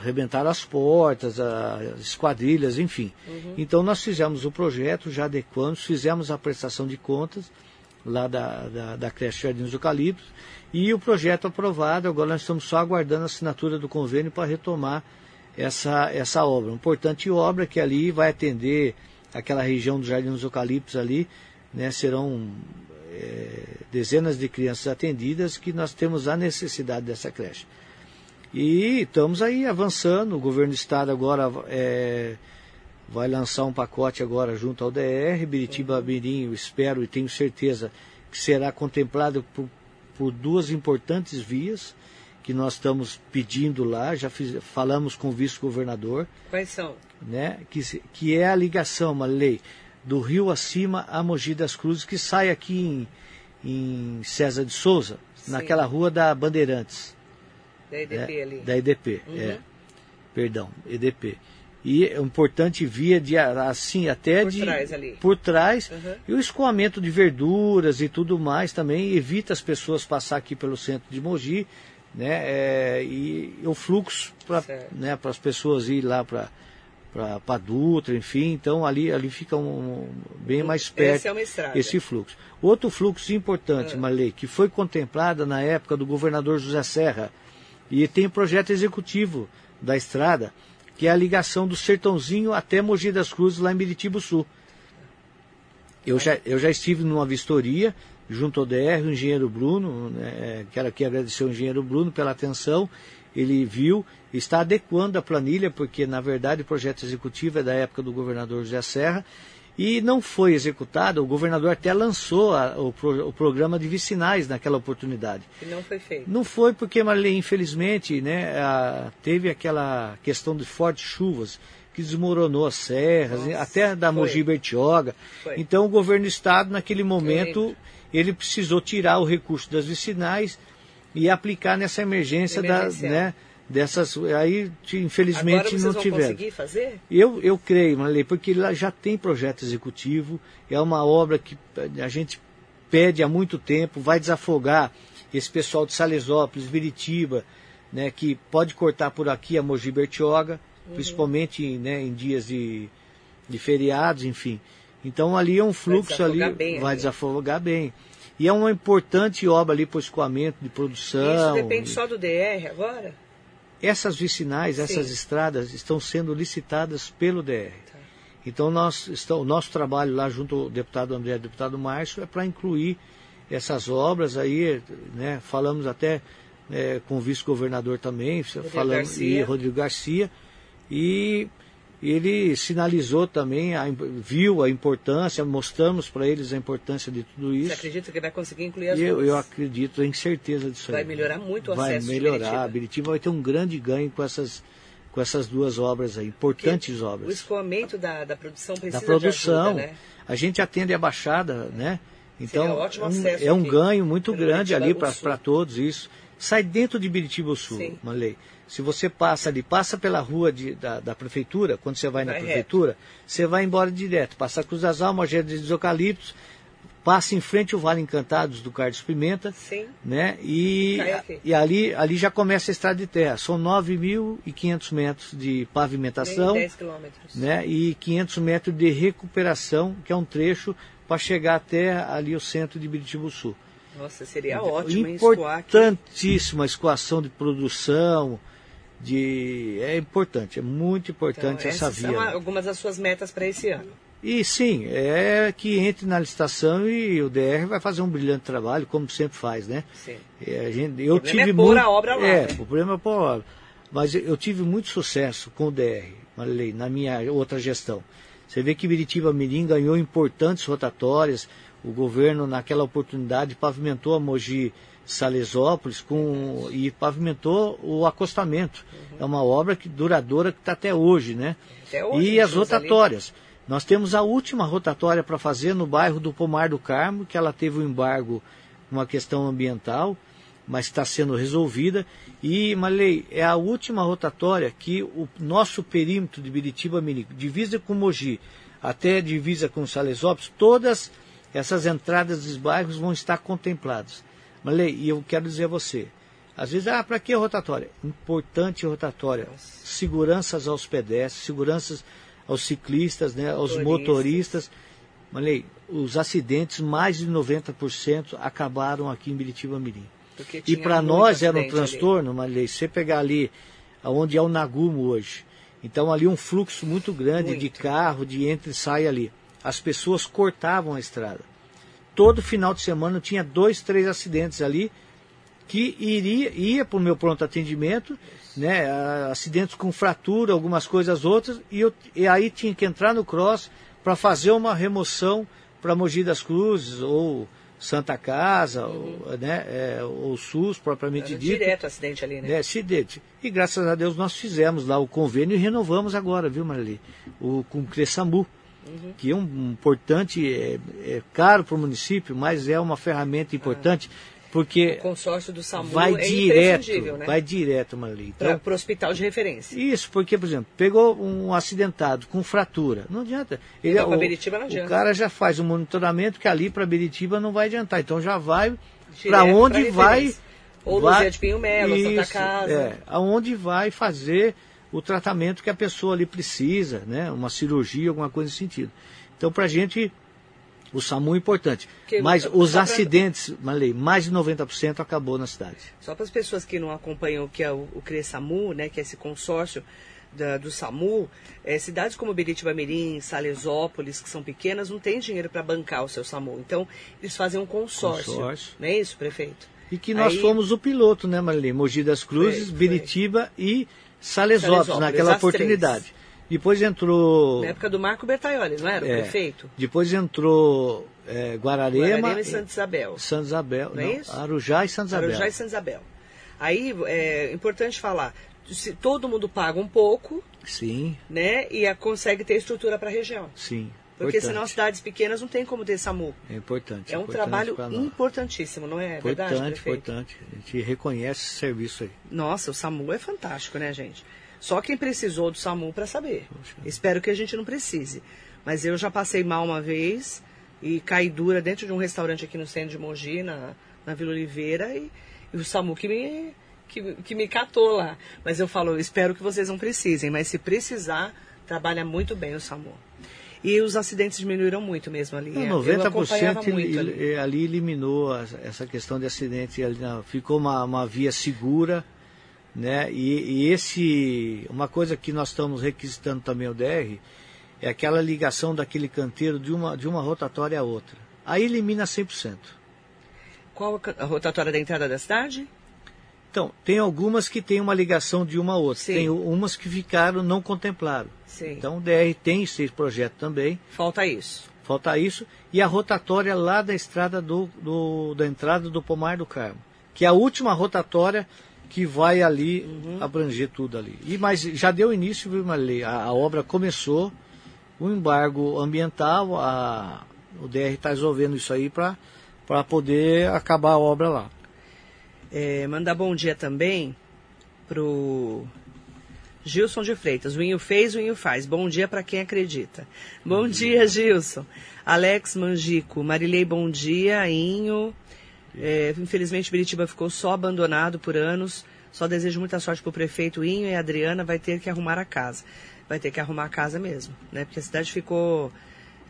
arrebentaram as portas, as esquadrilhas, enfim. Uhum. Então nós fizemos o projeto, já adequamos, fizemos a prestação de contas lá da, da, da creche Jardins do Eucalipto e o projeto aprovado, agora nós estamos só aguardando a assinatura do convênio para retomar essa, essa obra. Uma importante obra que ali vai atender aquela região do Jardim dos Eucaliptos ali, né, serão é, dezenas de crianças atendidas que nós temos a necessidade dessa creche. E estamos aí avançando, o governo do estado agora é, vai lançar um pacote agora junto ao DR, Biritiba Mirim, eu espero e tenho certeza que será contemplado por, por duas importantes vias, que nós estamos pedindo lá, já fiz, falamos com o vice-governador. Quais são? Né, que, que é a ligação, uma lei, do Rio Acima a Mogi das Cruzes, que sai aqui em, em César de Souza, Sim. naquela rua da Bandeirantes. Da EDP né, ali. Da EDP, uhum. é. Perdão, EDP. E é importante via de assim até por de trás ali. por trás uhum. e o escoamento de verduras e tudo mais também evita as pessoas passar aqui pelo centro de Mogi né? É, e o fluxo para né, as pessoas ir lá para para Dutra, enfim, então ali, ali fica um, bem mais perto é esse fluxo. Outro fluxo importante, ah. Marley, que foi contemplada na época do governador José Serra, e tem o projeto executivo da estrada, que é a ligação do Sertãozinho até Mogi das Cruzes, lá em Biritibo Sul. Eu já, eu já estive numa vistoria junto ao DR, o engenheiro Bruno, né, quero aqui agradecer ao engenheiro Bruno pela atenção, ele viu, está adequando a planilha, porque na verdade o projeto executivo é da época do governador José Serra, e não foi executado, o governador até lançou a, o, pro, o, programa de vicinais naquela oportunidade. E não foi feito. Não foi porque, Marlene, infelizmente, né, a, teve aquela questão de fortes chuvas que desmoronou as serras, Nossa, até da Mogi Bertioga. Então o governo do estado, naquele momento, ele precisou tirar o recurso das vicinais e aplicar nessa emergência da, né, dessas aí infelizmente Agora não tiveram. conseguir fazer? Eu eu creio, Marley, porque lá já tem projeto executivo, é uma obra que a gente pede há muito tempo, vai desafogar esse pessoal de Salesópolis, Viritiba, né, que pode cortar por aqui a Mogi Bertioga, uhum. principalmente né, em dias de, de feriados, enfim. Então ali é um fluxo vai ali, bem, vai ali. desafogar bem. E é uma importante obra ali para o escoamento de produção. Isso depende só do DR agora? Essas vicinais, Sim. essas estradas estão sendo licitadas pelo DR. Tá. Então nós, o nosso trabalho lá junto ao deputado André e deputado Márcio é para incluir essas obras aí, né, falamos até é, com o vice-governador também, Rodrigo falamos, Garcia. e Rodrigo Garcia, e ele sinalizou também, a, viu a importância, mostramos para eles a importância de tudo isso. Você acredita que vai conseguir incluir as eu, eu acredito, tenho certeza disso vai aí. Vai melhorar muito o vai acesso melhorar, Vai melhorar, Biritiba vai ter um grande ganho com essas, com essas duas obras aí, importantes Porque obras. O escoamento da, da produção precisa da produção, ajuda, né? A gente atende a Baixada, né? Então, um é um, ganho muito grande ali para todos isso. Sai dentro de Biritiba Sul, Sim. Malei. Se você passa ali, passa pela rua de, da, da, prefeitura, quando você vai, na prefeitura, reto. você vai embora direto. Passa a Cruz das Almas, Jardim dos Eucaliptos, passa em frente ao Vale Encantados do Carlos Pimenta, Sim. né? E, e ali, ali já começa a estrada de terra. São 9.500 metros de pavimentação, 10 quilômetros. né? E 500 metros de recuperação, que é um trecho para chegar até ali o centro de Biritibu Sul. Nossa, seria ótimo Importantíssima a escoação de produção, de é importante, é muito importante então, essa via. São algumas das suas metas para esse ano. E sim, é que entre na licitação e o DR vai fazer um brilhante trabalho, como sempre faz, né? Sim. É, a gente, eu o problema tive é pôr muito, a obra lá. É, né? o problema é pôr a obra. Mas eu tive muito sucesso com o DR, Marilei, na minha outra gestão. Você vê que Biritiba Mirim ganhou importantes rotatórias, o governo naquela oportunidade pavimentou a Mogi Salesópolis com, e pavimentou o acostamento. Uhum. É uma obra que, duradoura que está até hoje, né? Até hoje, e as rotatórias. Ali. Nós temos a última rotatória para fazer no bairro do Pomar do Carmo, que ela teve um embargo, uma questão ambiental, mas está sendo resolvida. E, Malei, é a última rotatória que o nosso perímetro de Biritiba Minico, divisa com Mogi, até divisa com Salesópolis, todas essas entradas dos bairros vão estar contempladas. Malê, e eu quero dizer a você, às vezes, ah, para que rotatória? Importante rotatória. Nossa. Seguranças aos pedestres, seguranças aos ciclistas, né, aos motoristas. Malê, os acidentes, mais de 90% acabaram aqui em Biritiba Mirim. E para nós era um transtorno, Malê, você pegar ali onde é o Nagumo hoje. Então ali um fluxo muito grande muito. de carro, de entra e sai ali. As pessoas cortavam a estrada todo final de semana tinha dois, três acidentes ali que iria ia para o meu pronto atendimento, né, acidentes com fratura, algumas coisas outras, e, eu, e aí tinha que entrar no cross para fazer uma remoção para Mogi das Cruzes ou Santa Casa, uhum. ou, né, é, ou SUS propriamente Era dito. Direto acidente ali, né? É, acidente. E graças a Deus nós fizemos lá o convênio e renovamos agora, viu, Marli? O, com o Cressambu uhum. que é um, um importante, é, é caro para o município, mas é uma ferramenta importante. Ah. Porque o consórcio do SAMU vai é direto, né? vai direto, Marli. Então, para o hospital de referência. Isso, porque, por exemplo, pegou um acidentado com fratura, não adianta. Ele, então, o, Beritiba não adianta. O cara já faz um monitoramento que ali para Beritiba não vai adiantar. Então já vai para onde vai Ou vai, Luzia de Pinho Melo, Santa Casa. É, aonde vai fazer o tratamento que a pessoa ali precisa, né? Uma cirurgia, alguma coisa nesse sentido. Então, para a gente, o SAMU é importante. Que- Mas os pra- acidentes, Malei, mais de 90% acabou na cidade. Só para as pessoas que não acompanham o que é o, o CRESAMU, né, que é esse consórcio da- do SAMU, é, cidades como Biritiba Mirim, Salesópolis, que são pequenas, não têm dinheiro para bancar o seu SAMU. Então, eles fazem um consórcio. Consórcio. Não é isso, prefeito? E que nós Aí- fomos o piloto, né, Marilene? Mogi das Cruzes, Foi, foi. Biritiba e Salesópolis, Salesópolis, naquela as três. oportunidade. Depois entrou. Na época do Marco Bertaioli, não era o é, prefeito? Depois entrou é, Guararema, Guararema e Santa Isabel. Santa Isabel. Não é isso? Arujá e Santa Isabel. Arujá e Santa Isabel. Aí, é importante falar, se todo mundo paga um pouco, Sim, né, e a- consegue ter estrutura para a região. sim. Porque importante. senão cidades pequenas não tem como ter SAMU. É importante. É um importante trabalho importantíssimo, não é verdade, Importante, prefeito? importante. A gente reconhece esse serviço aí. Nossa, o SAMU é fantástico, né, gente? Só quem precisou do SAMU para saber. Poxa. Espero que a gente não precise. Mas eu já passei mal uma vez e caí dura dentro de um restaurante aqui no centro de Mogi, na, na Vila Oliveira, e, e o SAMU que me, que, que me catou lá. Mas eu falo, espero que vocês não precisem, mas se precisar, trabalha muito bem o SAMU. E os acidentes diminuíram muito mesmo ali. Não, É, eu acompanhava 90% muito ele- ali. ali. eliminou essa questão de acidente. ali ficou uma, uma via segura. Né? E, e esse, uma coisa que nós estamos requisitando também o DR é aquela ligação daquele canteiro de uma, de uma rotatória a outra. Aí elimina 100%. Qual a rotatória da entrada da cidade? Então, tem algumas que tem uma ligação de uma a outra. Sim. Tem umas que ficaram, não contemplaram. Sim. Então o DR tem esse projeto também. Falta isso. Falta isso. E a rotatória lá da estrada do, do- da entrada do Pomar do Carmo. Que é a última rotatória que vai ali Uhum. abranger tudo ali. E, mas já deu início, viu, Marilei? A, a obra começou, o embargo ambiental, a, o DR está resolvendo isso aí para poder acabar a obra lá. É, mandar bom dia também pro Gilson de Freitas. O Inho fez, o Inho faz. Bom dia para quem acredita. Bom dia, Gilson. Alex Mangico. Marilei, bom dia. Inho. É, infelizmente, Biritiba ficou só abandonado por anos. Só desejo muita sorte pro prefeito Inho e a Adriana vai ter que arrumar a casa. Vai ter que arrumar a casa mesmo, né? Porque a cidade ficou...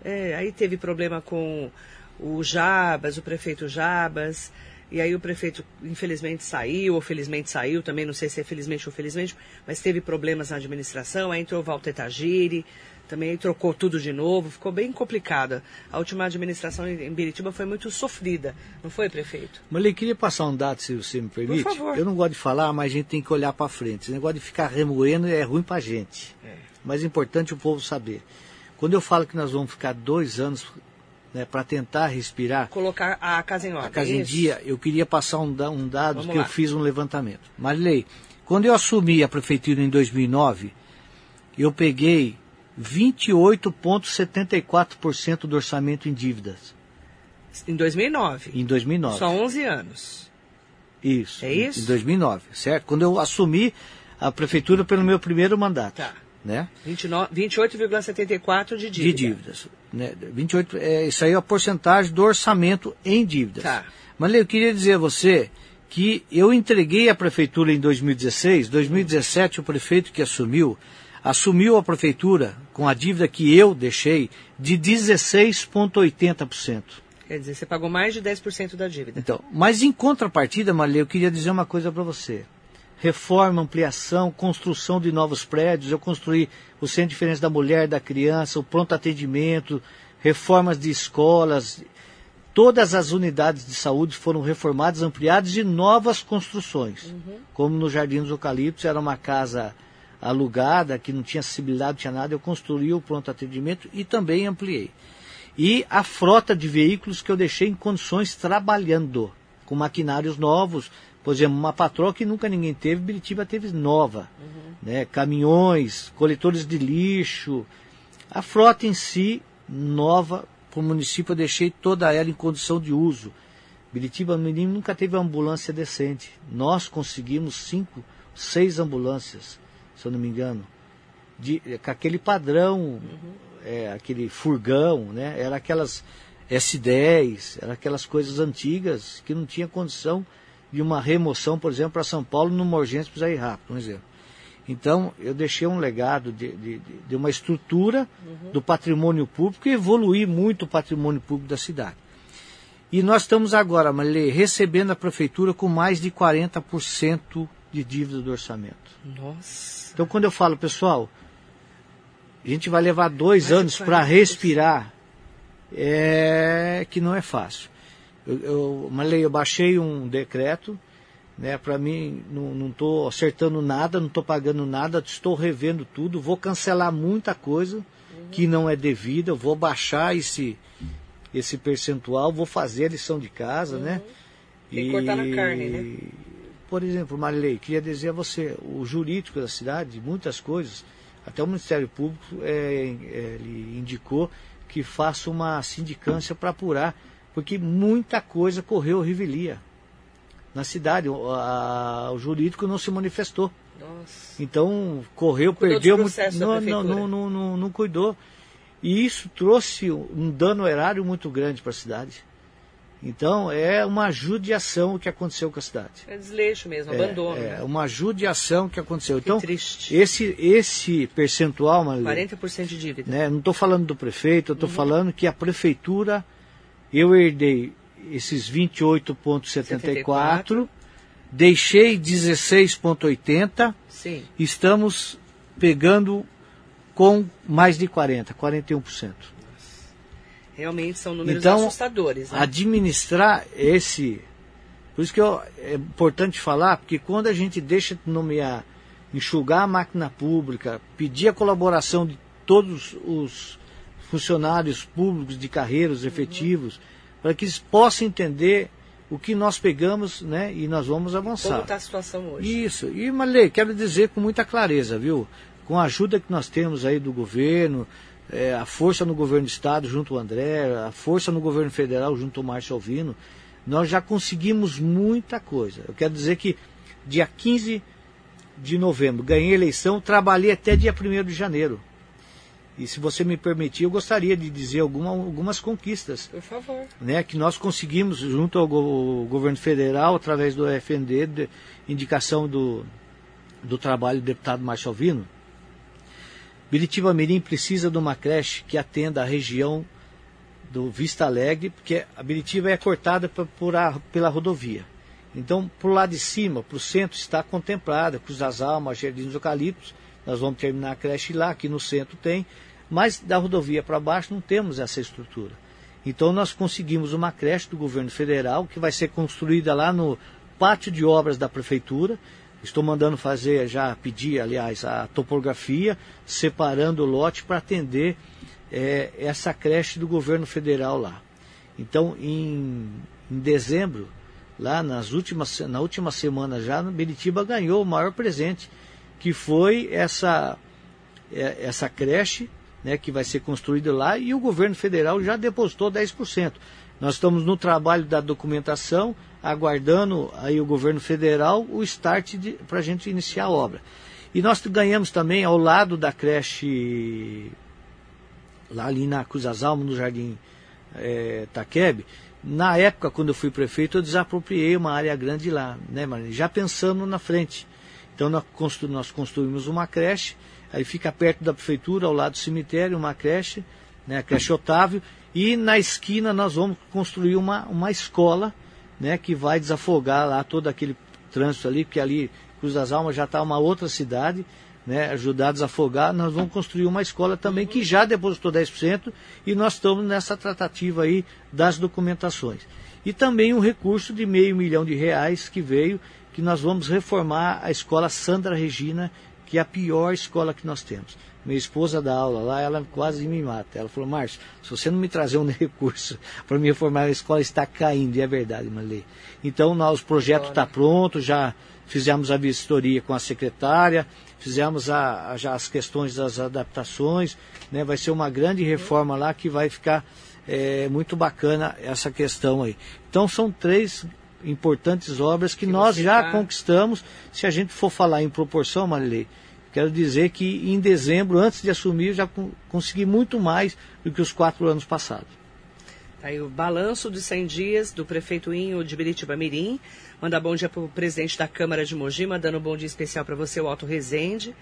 é, aí teve problema com o Jabas, o prefeito Jabas... E aí o prefeito, infelizmente, saiu, ou felizmente saiu, também não sei se é felizmente ou felizmente, mas teve problemas na administração, aí entrou o Walter Tagiri, também trocou tudo de novo, ficou bem complicada. A última administração em Biritiba foi muito sofrida, não foi, prefeito? Marilei, queria passar um dado, se você me permite. favor. Eu não gosto de falar, mas a gente tem que olhar para frente. Esse negócio de ficar remoendo é ruim para a gente. Mas é importante o povo saber. Quando eu falo que nós vamos ficar dois anos né, para tentar respirar Colocar a casa em ordem. a casa em isso? dia, eu queria passar um, um dado Vamos que lá. eu fiz um levantamento. Marilei, quando eu assumi a prefeitura em 2009, eu peguei 28,74% do orçamento em dívidas. Em 2009. Em 2009. Só 11 anos. Isso. É em- isso? Em 2009, certo? Quando eu assumi a prefeitura pelo meu primeiro mandato. Tá. Né? 29 28,74 de De dívida. dívidas. Né? 28, é, isso aí é a porcentagem do orçamento em dívidas. Tá. Mas eu queria dizer a você que eu entreguei a prefeitura em 2016, 2017 o prefeito que assumiu, assumiu a prefeitura com a dívida que eu deixei de 16,80%. Quer dizer, você pagou mais de 10% da dívida. Então, mas em contrapartida, Maria, eu queria dizer uma coisa para você. Reforma, ampliação, construção de novos prédios. Eu construí o Centro de Diferença da Mulher, da Criança, o pronto atendimento, reformas de escolas. Todas as unidades de saúde foram reformadas, ampliadas e novas construções. Como no Jardim dos Eucaliptos, era uma casa alugada, que não tinha acessibilidade, não tinha nada. Eu construí o pronto atendimento e também ampliei e a frota de veículos que eu deixei em condições trabalhando, com maquinários novos. Por exemplo, uma patroa que nunca ninguém teve, Biritiba teve nova. Né? Caminhões, coletores de lixo. A frota em si, nova, para o município, eu deixei toda ela em condição de uso. Biritiba menino nunca teve uma ambulância decente. Nós conseguimos cinco, seis ambulâncias, se eu não me engano, de, com aquele padrão é, aquele furgão, né? Era aquelas S10, era aquelas coisas antigas que não tinha condição de uma remoção, por exemplo, para São Paulo, numa urgência precisa ir rápido, um exemplo. Então, eu deixei um legado de, de, de uma estrutura uhum. do patrimônio público e evoluir muito o patrimônio público da cidade. E nós estamos agora, Marilê, recebendo a prefeitura com mais de 40% de dívida do orçamento. Nossa. Então, quando eu falo, pessoal, a gente vai levar dois mais anos para respirar, é que não é fácil. Eu, eu, Marilê, eu baixei um decreto né? Para mim, não estou acertando nada, não estou pagando nada, estou revendo tudo, vou cancelar muita coisa uhum. que não é devida, vou baixar esse, esse percentual, vou fazer a lição de casa, uhum. né? E, cortar na carne, né? Por exemplo, Marilei, queria dizer a você, o jurídico da cidade, muitas coisas, até o Ministério Público é, é, ele indicou que faça uma sindicância para apurar, porque muita coisa correu revelia na cidade. O, a, o jurídico não se manifestou. Nossa. Então, correu, perdeu muito. Não, não, não, não, não, não cuidou. E isso trouxe um dano erário muito grande para a cidade. Então, é uma judiação que aconteceu com a cidade. É desleixo mesmo, é, abandono. É, né? uma judiação que aconteceu. Que então, triste. Esse, esse percentual, Marilene, 40% de dívida. Né, não estou falando do prefeito, eu estou uhum. falando que a prefeitura, eu herdei esses 28,74. Deixei 16,80. Estamos pegando com mais de 40, 41%. Realmente são números então, assustadores. Né? Administrar esse. Por isso que eu, é importante falar, porque quando a gente deixa de nomear, enxugar a máquina pública, pedir a colaboração de todos os funcionários públicos de carreiras efetivos, uhum para que eles possam entender o que nós pegamos, né? E nós vamos avançar. Como está a situação hoje? Isso. E Marley, quero dizer com muita clareza, viu? Com a ajuda que nós temos aí do governo, é, a força no governo do estado junto ao André, a força no governo federal junto ao Márcio Alvino, nós já conseguimos muita coisa. Eu quero dizer que dia 15 de novembro ganhei eleição, trabalhei até dia 1 de janeiro. E se você me permitir, eu gostaria de dizer alguma, algumas conquistas. Por favor. Né, que nós conseguimos, junto ao go governo federal, através do FND, de indicação do, do trabalho do deputado Márcio Alvino. Biritiba Mirim precisa de uma creche que atenda a região do Vista Alegre, porque a Biritiba é cortada por, por a, pela rodovia. Então, por lá de cima, para o centro, está contemplada, Cruz das Almas, Jardim dos Eucaliptos, nós vamos terminar a creche lá, aqui no centro tem, mas da rodovia para baixo não temos essa estrutura. Então nós conseguimos uma creche do governo federal que vai ser construída lá no pátio de obras da prefeitura. Estou mandando fazer, já pedir, aliás, a topografia, separando o lote para atender é, essa creche do governo federal lá. Então, em, em dezembro, lá nas últimas, na última semana já, Beritiba ganhou o maior presente, que foi essa, é, essa creche né, que vai ser construído lá, e o governo federal já depositou 10%. Nós estamos no trabalho da documentação, aguardando aí o governo federal o start para a gente iniciar a obra. E nós ganhamos também ao lado da creche, lá ali na Almas, no Jardim é, Taquebe, na época, quando eu fui prefeito, eu desapropriei uma área grande lá, né, Marina? Já pensando na frente. Então nós construímos uma creche aí fica perto da prefeitura, ao lado do cemitério, uma creche, né, a creche Otávio, e na esquina nós vamos construir uma, uma escola, né, que vai desafogar lá todo aquele trânsito ali, porque ali Cruz das Almas já está uma outra cidade, né, ajudar a desafogar, nós vamos construir uma escola também que já depositou 10% e nós estamos nessa tratativa aí das documentações. E também um recurso de meio milhão de reais que veio, que nós vamos reformar a escola Sandra Regina, que é a pior escola que nós temos. Minha esposa dá aula lá, ela quase me mata. Ela falou, Márcio, se você não me trazer um [LAUGHS] recurso para me reformar, a escola está caindo, e é verdade, Malê. Então, nós, o projeto está pronto, já fizemos a vistoria com a secretária, fizemos a, a, já as questões das adaptações, né? vai ser uma grande reforma lá que vai ficar é, muito bacana essa questão aí. Então, são três importantes obras que, que nós já tá... conquistamos. Se a gente for falar em proporção, Marilei, quero dizer que em dezembro, antes de assumir, já consegui muito mais do que os quatro anos passados. Tá aí o balanço dos 100 dias do prefeito Inho de Biritiba Mirim. Manda bom dia para o presidente da Câmara de Mogi, mandando um bom dia especial para você, o Otto Rezende,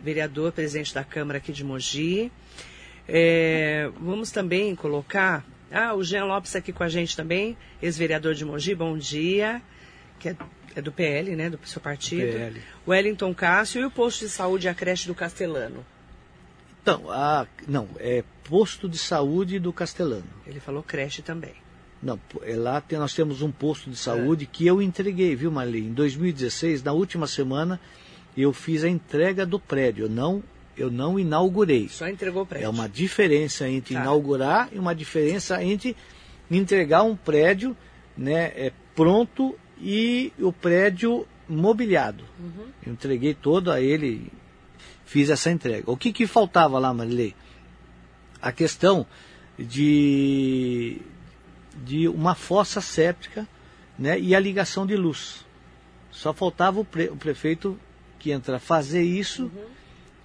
vereador, presidente da Câmara aqui de Mogi. É, vamos também colocar. Ah, o Jean Lopes aqui com a gente também, ex-vereador de Mogi, bom dia. Que é, é, do PL, né? Do seu partido. PL. Wellington Cássio e o posto de saúde a creche do Castelano. Então, a, não, é posto de saúde do Castelano. Ele falou creche também. Não, é lá tem, nós temos um posto de saúde é. que eu entreguei, viu, Marli? Em 2016, na última semana, eu fiz a entrega do prédio. Não, eu não inaugurei. Só entregou o prédio. É uma diferença entre tá. inaugurar e uma diferença entre entregar um prédio né, é, pronto e o prédio mobiliado. Uhum. Eu entreguei todo a ele fiz essa entrega. O que, que faltava lá, Marilei? A questão de, de uma fossa séptica né, e a ligação de luz. Só faltava o, pre, o prefeito que entra fazer isso uhum.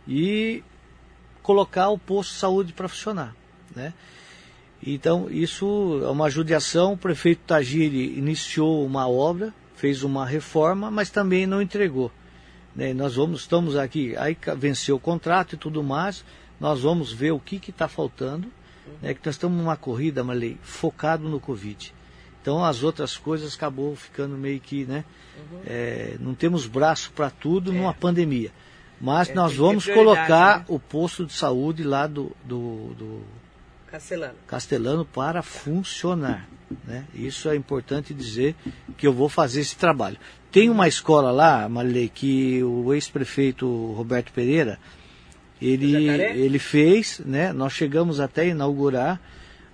E colocar o posto de saúde para funcionar. Né? Então, isso é uma judiação. O prefeito Tagiri iniciou uma obra, fez uma reforma, mas também não entregou. Né? Nós vamos, estamos aqui, aí venceu o contrato e tudo mais, nós vamos ver o que está faltando, né? que nós estamos numa corrida, Malei, focado no Covid. Então as outras coisas acabou ficando meio que, né? Uhum. É, não temos braço para tudo é. numa pandemia. Mas é, nós vamos colocar né? o posto de saúde lá do, do, do Castelano. Castelano para funcionar. Né? Isso é importante dizer que eu vou fazer esse trabalho. Tem uma escola lá, Marilei, que o ex-prefeito Roberto Pereira, ele, ele fez, né? Nós chegamos até a inaugurar,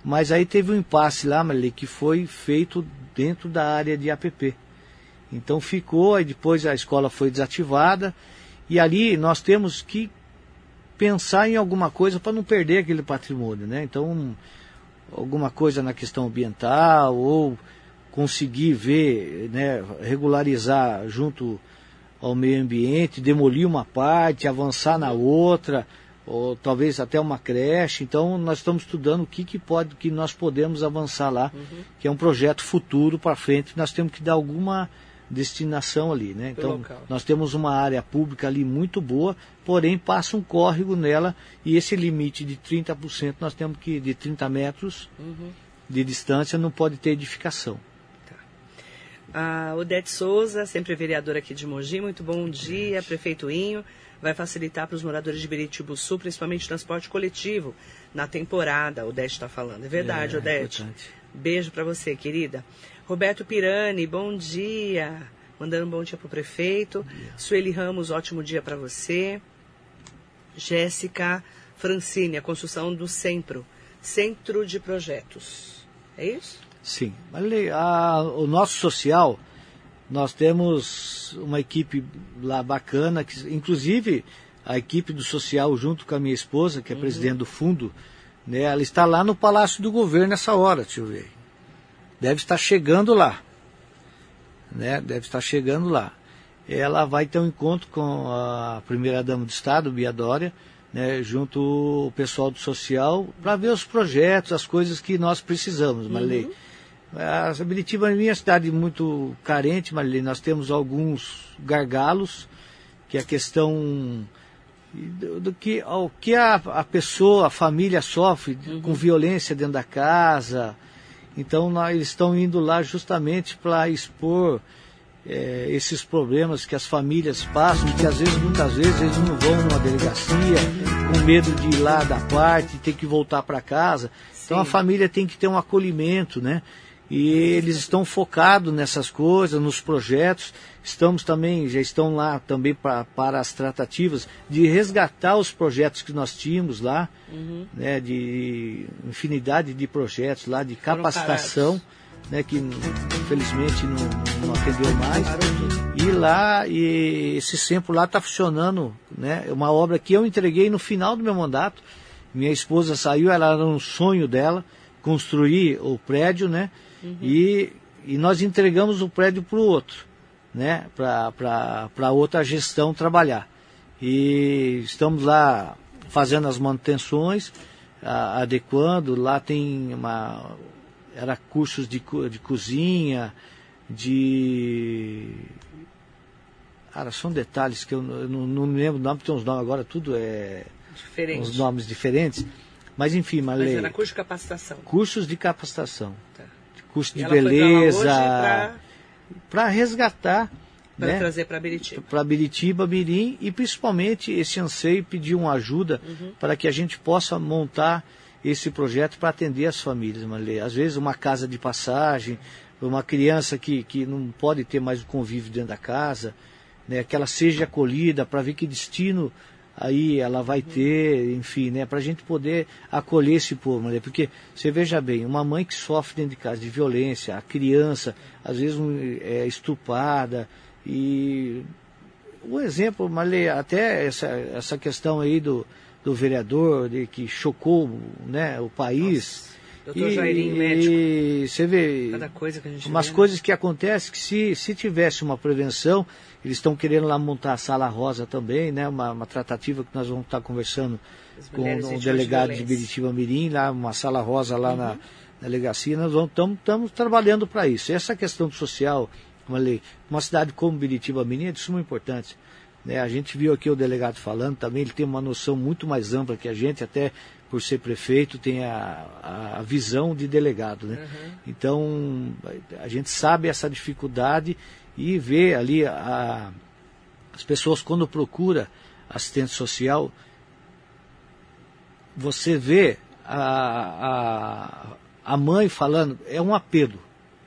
mas aí teve um impasse lá, Marilei, que foi feito dentro da área de APP. Então ficou, aí depois a escola foi desativada, e ali nós temos que pensar em alguma coisa para não perder aquele patrimônio, né? Então, alguma coisa na questão ambiental ou conseguir ver, né, regularizar junto ao meio ambiente, demolir uma parte, avançar na outra, ou talvez até uma creche. Então nós estamos estudando o que, que pode, que nós podemos avançar lá, uhum. que é um projeto futuro para frente. Nós temos que dar alguma destinação ali, né? Então nós temos uma área pública ali muito boa, porém passa um córrego nela e esse limite de 30% nós temos que de 30 metros uhum. de distância não pode ter edificação. A Odete Souza, sempre vereadora aqui de Mogi, muito bom dia, prefeito Inho. Vai facilitar para os moradores de Beritibu Sul, principalmente transporte coletivo, na temporada, a Odete está falando. É verdade, é, Odete. É Beijo para você, querida. Roberto Pirani, bom dia. Mandando um bom dia para o prefeito. Sueli Ramos, ótimo dia para você. Jéssica Francine, a construção do Centro, Centro de Projetos. É isso? Sim. A, o nosso social, nós temos uma equipe lá bacana, que, inclusive a equipe do social junto com a minha esposa, que é uhum. presidente do fundo, né, ela está lá no Palácio do Governo nessa hora, deixa eu ver. Deve estar chegando lá. Né, deve estar chegando lá. Ela vai ter um encontro com a primeira-dama do Estado, Bia Dória, né, junto o pessoal do social, para ver os projetos, as coisas que nós precisamos, Marley. Uhum. A Biritiba é uma cidade muito carente, Marilene. Nós temos alguns gargalos, que é a questão do, do que, o que a, a, pessoa, a família sofre uhum. com violência dentro da casa. Então eles estão indo lá justamente para expor é, esses problemas que as famílias passam, que às vezes, muitas vezes, eles não vão numa delegacia com medo de ir lá da parte, ter que voltar para casa. Sim. Então a família tem que ter um acolhimento, né? E eles estão focados nessas coisas, nos projetos. Estamos também, já estão lá também pra, para as tratativas de resgatar os projetos que nós tínhamos lá, uhum. né, de infinidade de projetos lá, de capacitação, né, que infelizmente não, não atendeu mais. E lá, e esse centro lá está funcionando, né, uma obra que eu entreguei no final do meu mandato. Minha esposa saiu, ela era um sonho dela, construir o prédio, né? Uhum. E, e nós entregamos o prédio para o outro, né? para outra gestão trabalhar. E estamos lá fazendo as manutenções, a, adequando, lá tem uma. era cursos de, de cozinha, de. Cara, são detalhes que eu não, não me lembro o nome, tem uns nomes agora, tudo é. Diferente. Uns nomes diferentes. Mas enfim, Malê. Mas era curso de capacitação. Cursos de capacitação. Curso de beleza. Para resgatar. Para né? trazer para Biritiba. para Biritiba, Mirim e principalmente esse anseio pedir uma ajuda para que a gente possa montar esse projeto para atender as famílias. Às vezes uma casa de passagem, uma criança que, que não pode ter mais o convívio dentro da casa, né, que ela seja acolhida para ver que destino aí ela vai ter, enfim, né, para a gente poder acolher esse povo, Malê. Porque você veja bem, uma mãe que sofre dentro de casa de violência, a criança às vezes é estuprada e um exemplo, Marley, até essa, essa questão aí do, do vereador de, que chocou né, o país. Doutor Jairinho, médico. e você vê Cada coisa que a gente umas vê, né? coisas que acontecem que se, se tivesse uma prevenção, eles estão querendo lá montar a sala rosa também, né, uma, uma tratativa que nós vamos estar conversando As com o de delegado de. Biritiba Mirim, lá uma sala rosa lá Uhum. na delegacia, nós estamos trabalhando para isso. Essa questão social, Marley, uma cidade como Biritiba Mirim é de suma importância. Né? A gente viu aqui o delegado falando também, ele tem uma noção muito mais ampla que a gente, até por ser prefeito, tem a, a visão de delegado. Né? Uhum. Então, a gente sabe essa dificuldade e vê ali a, as pessoas quando procura assistente social, você vê a, a, a mãe falando, é um apelo,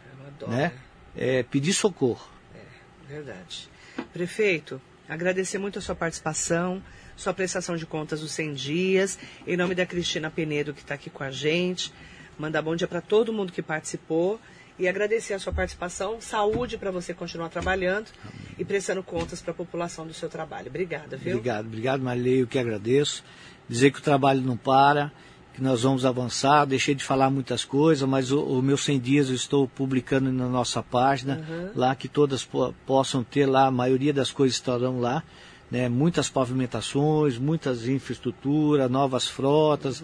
É uma dó, né? É pedir socorro. Verdade. Prefeito, agradecer muito a sua participação, sua prestação de contas dos 100 dias, em nome da Cristina Penedo, que está aqui com a gente. Mandar bom dia para todo mundo que participou e agradecer a sua participação. Saúde para você continuar trabalhando e prestando contas para a população do seu trabalho. Obrigada, viu? Obrigado, obrigado, Marley, eu que agradeço. Dizer que o trabalho não para, que nós vamos avançar. Deixei de falar muitas coisas, mas o, o meu 100 dias eu estou publicando na nossa página, lá que todas po- possam ter lá, a maioria das coisas estarão lá. Né, muitas pavimentações, muitas infraestrutura, novas frotas, e-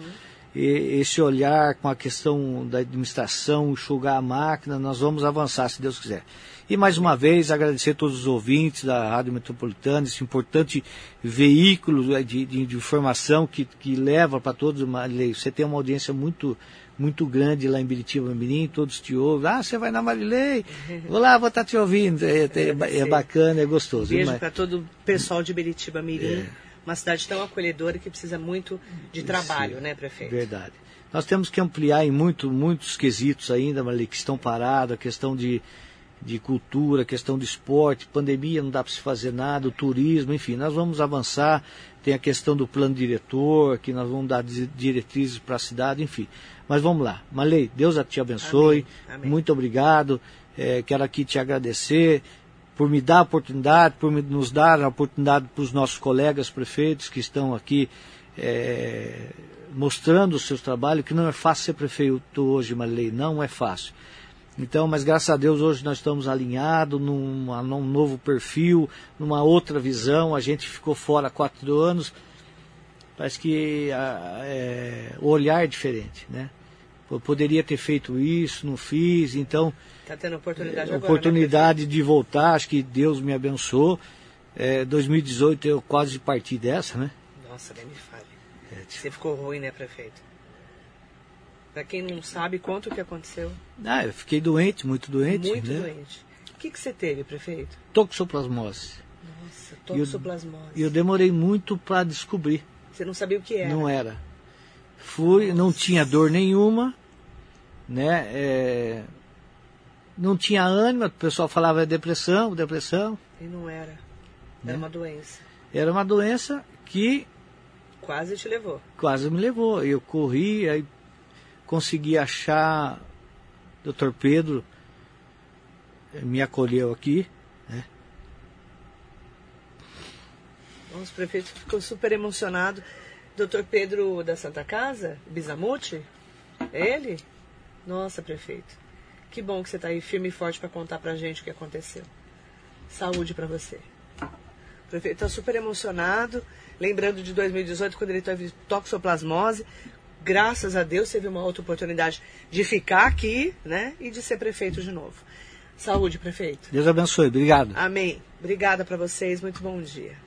esse olhar com a questão da administração, enxugar a máquina, nós vamos avançar, se Deus quiser. E mais uma vez agradecer a todos os ouvintes da Rádio Metropolitana, esse importante veículo né, de, de- de informação que, que leva para todos. Marilei. Você tem uma audiência muito, muito grande lá em Biritiba Mirim, todos te ouvem. Ah, você vai na Marilei? [LAUGHS] Vou lá, vou estar te ouvindo. É, é- é bacana, é gostoso. Beijo para todo o pessoal de Beritiba Mirim, uma cidade tão acolhedora que precisa muito de trabalho, né, prefeito? Verdade. Nós temos que ampliar em muito, muitos quesitos ainda, Marli, que estão parados, a questão de, de cultura, a questão do esporte, pandemia não dá para se fazer nada, o turismo, enfim, nós vamos avançar. Tem a questão do plano diretor, que nós vamos dar di- diretrizes para a cidade, enfim. Mas vamos lá. Marley, Deus te abençoe. Amém. Amém. Muito obrigado. Eh, quero aqui te agradecer por me dar a oportunidade, por nos dar a oportunidade para os nossos colegas prefeitos que estão aqui eh, mostrando o seu trabalho, que não é fácil ser prefeito hoje, Marilei, não é fácil. Então, mas graças a Deus hoje nós estamos alinhados numa- num novo perfil, numa outra visão. A gente ficou fora há quatro anos. Parece que ah, é, o olhar é diferente, né? Eu poderia ter feito isso, não fiz, então Tá tendo oportunidade é, agora, oportunidade de voltar, acho que Deus me abençoou. É, 2018 eu quase parti dessa, né? né? Nossa, nem me fale. Você ficou ruim, né, prefeito? Pra quem não sabe, conta o que aconteceu. Ah, eu fiquei doente, muito doente. Muito né? doente. O que, que você teve, prefeito? Toxoplasmose. Nossa, E eu- toxoplasmose. E eu demorei muito para descobrir. Você não sabia o que era. Não era. Fui, não tinha dor nenhuma, né? É, não tinha ânimo, o pessoal falava depressão, depressão. E não era. Né? Era uma doença. Era uma doença que Quase te levou. quase me levou. Eu corri, aí consegui achar Dr. Pedro, eh, me acolheu aqui. Nossa, o prefeito ficou super emocionado. Doutor Pedro da Santa Casa, Bisamuti? É ele? Nossa, prefeito. Que bom que você está aí firme e forte para contar pra gente o que aconteceu. Saúde para você. O prefeito está super emocionado, lembrando de 2018, quando ele teve toxoplasmose. graças a Deus, teve uma outra oportunidade de ficar aqui, né? E de ser prefeito de novo. Saúde, prefeito. Deus abençoe. Obrigado. Amém. Obrigada para vocês. Muito bom dia.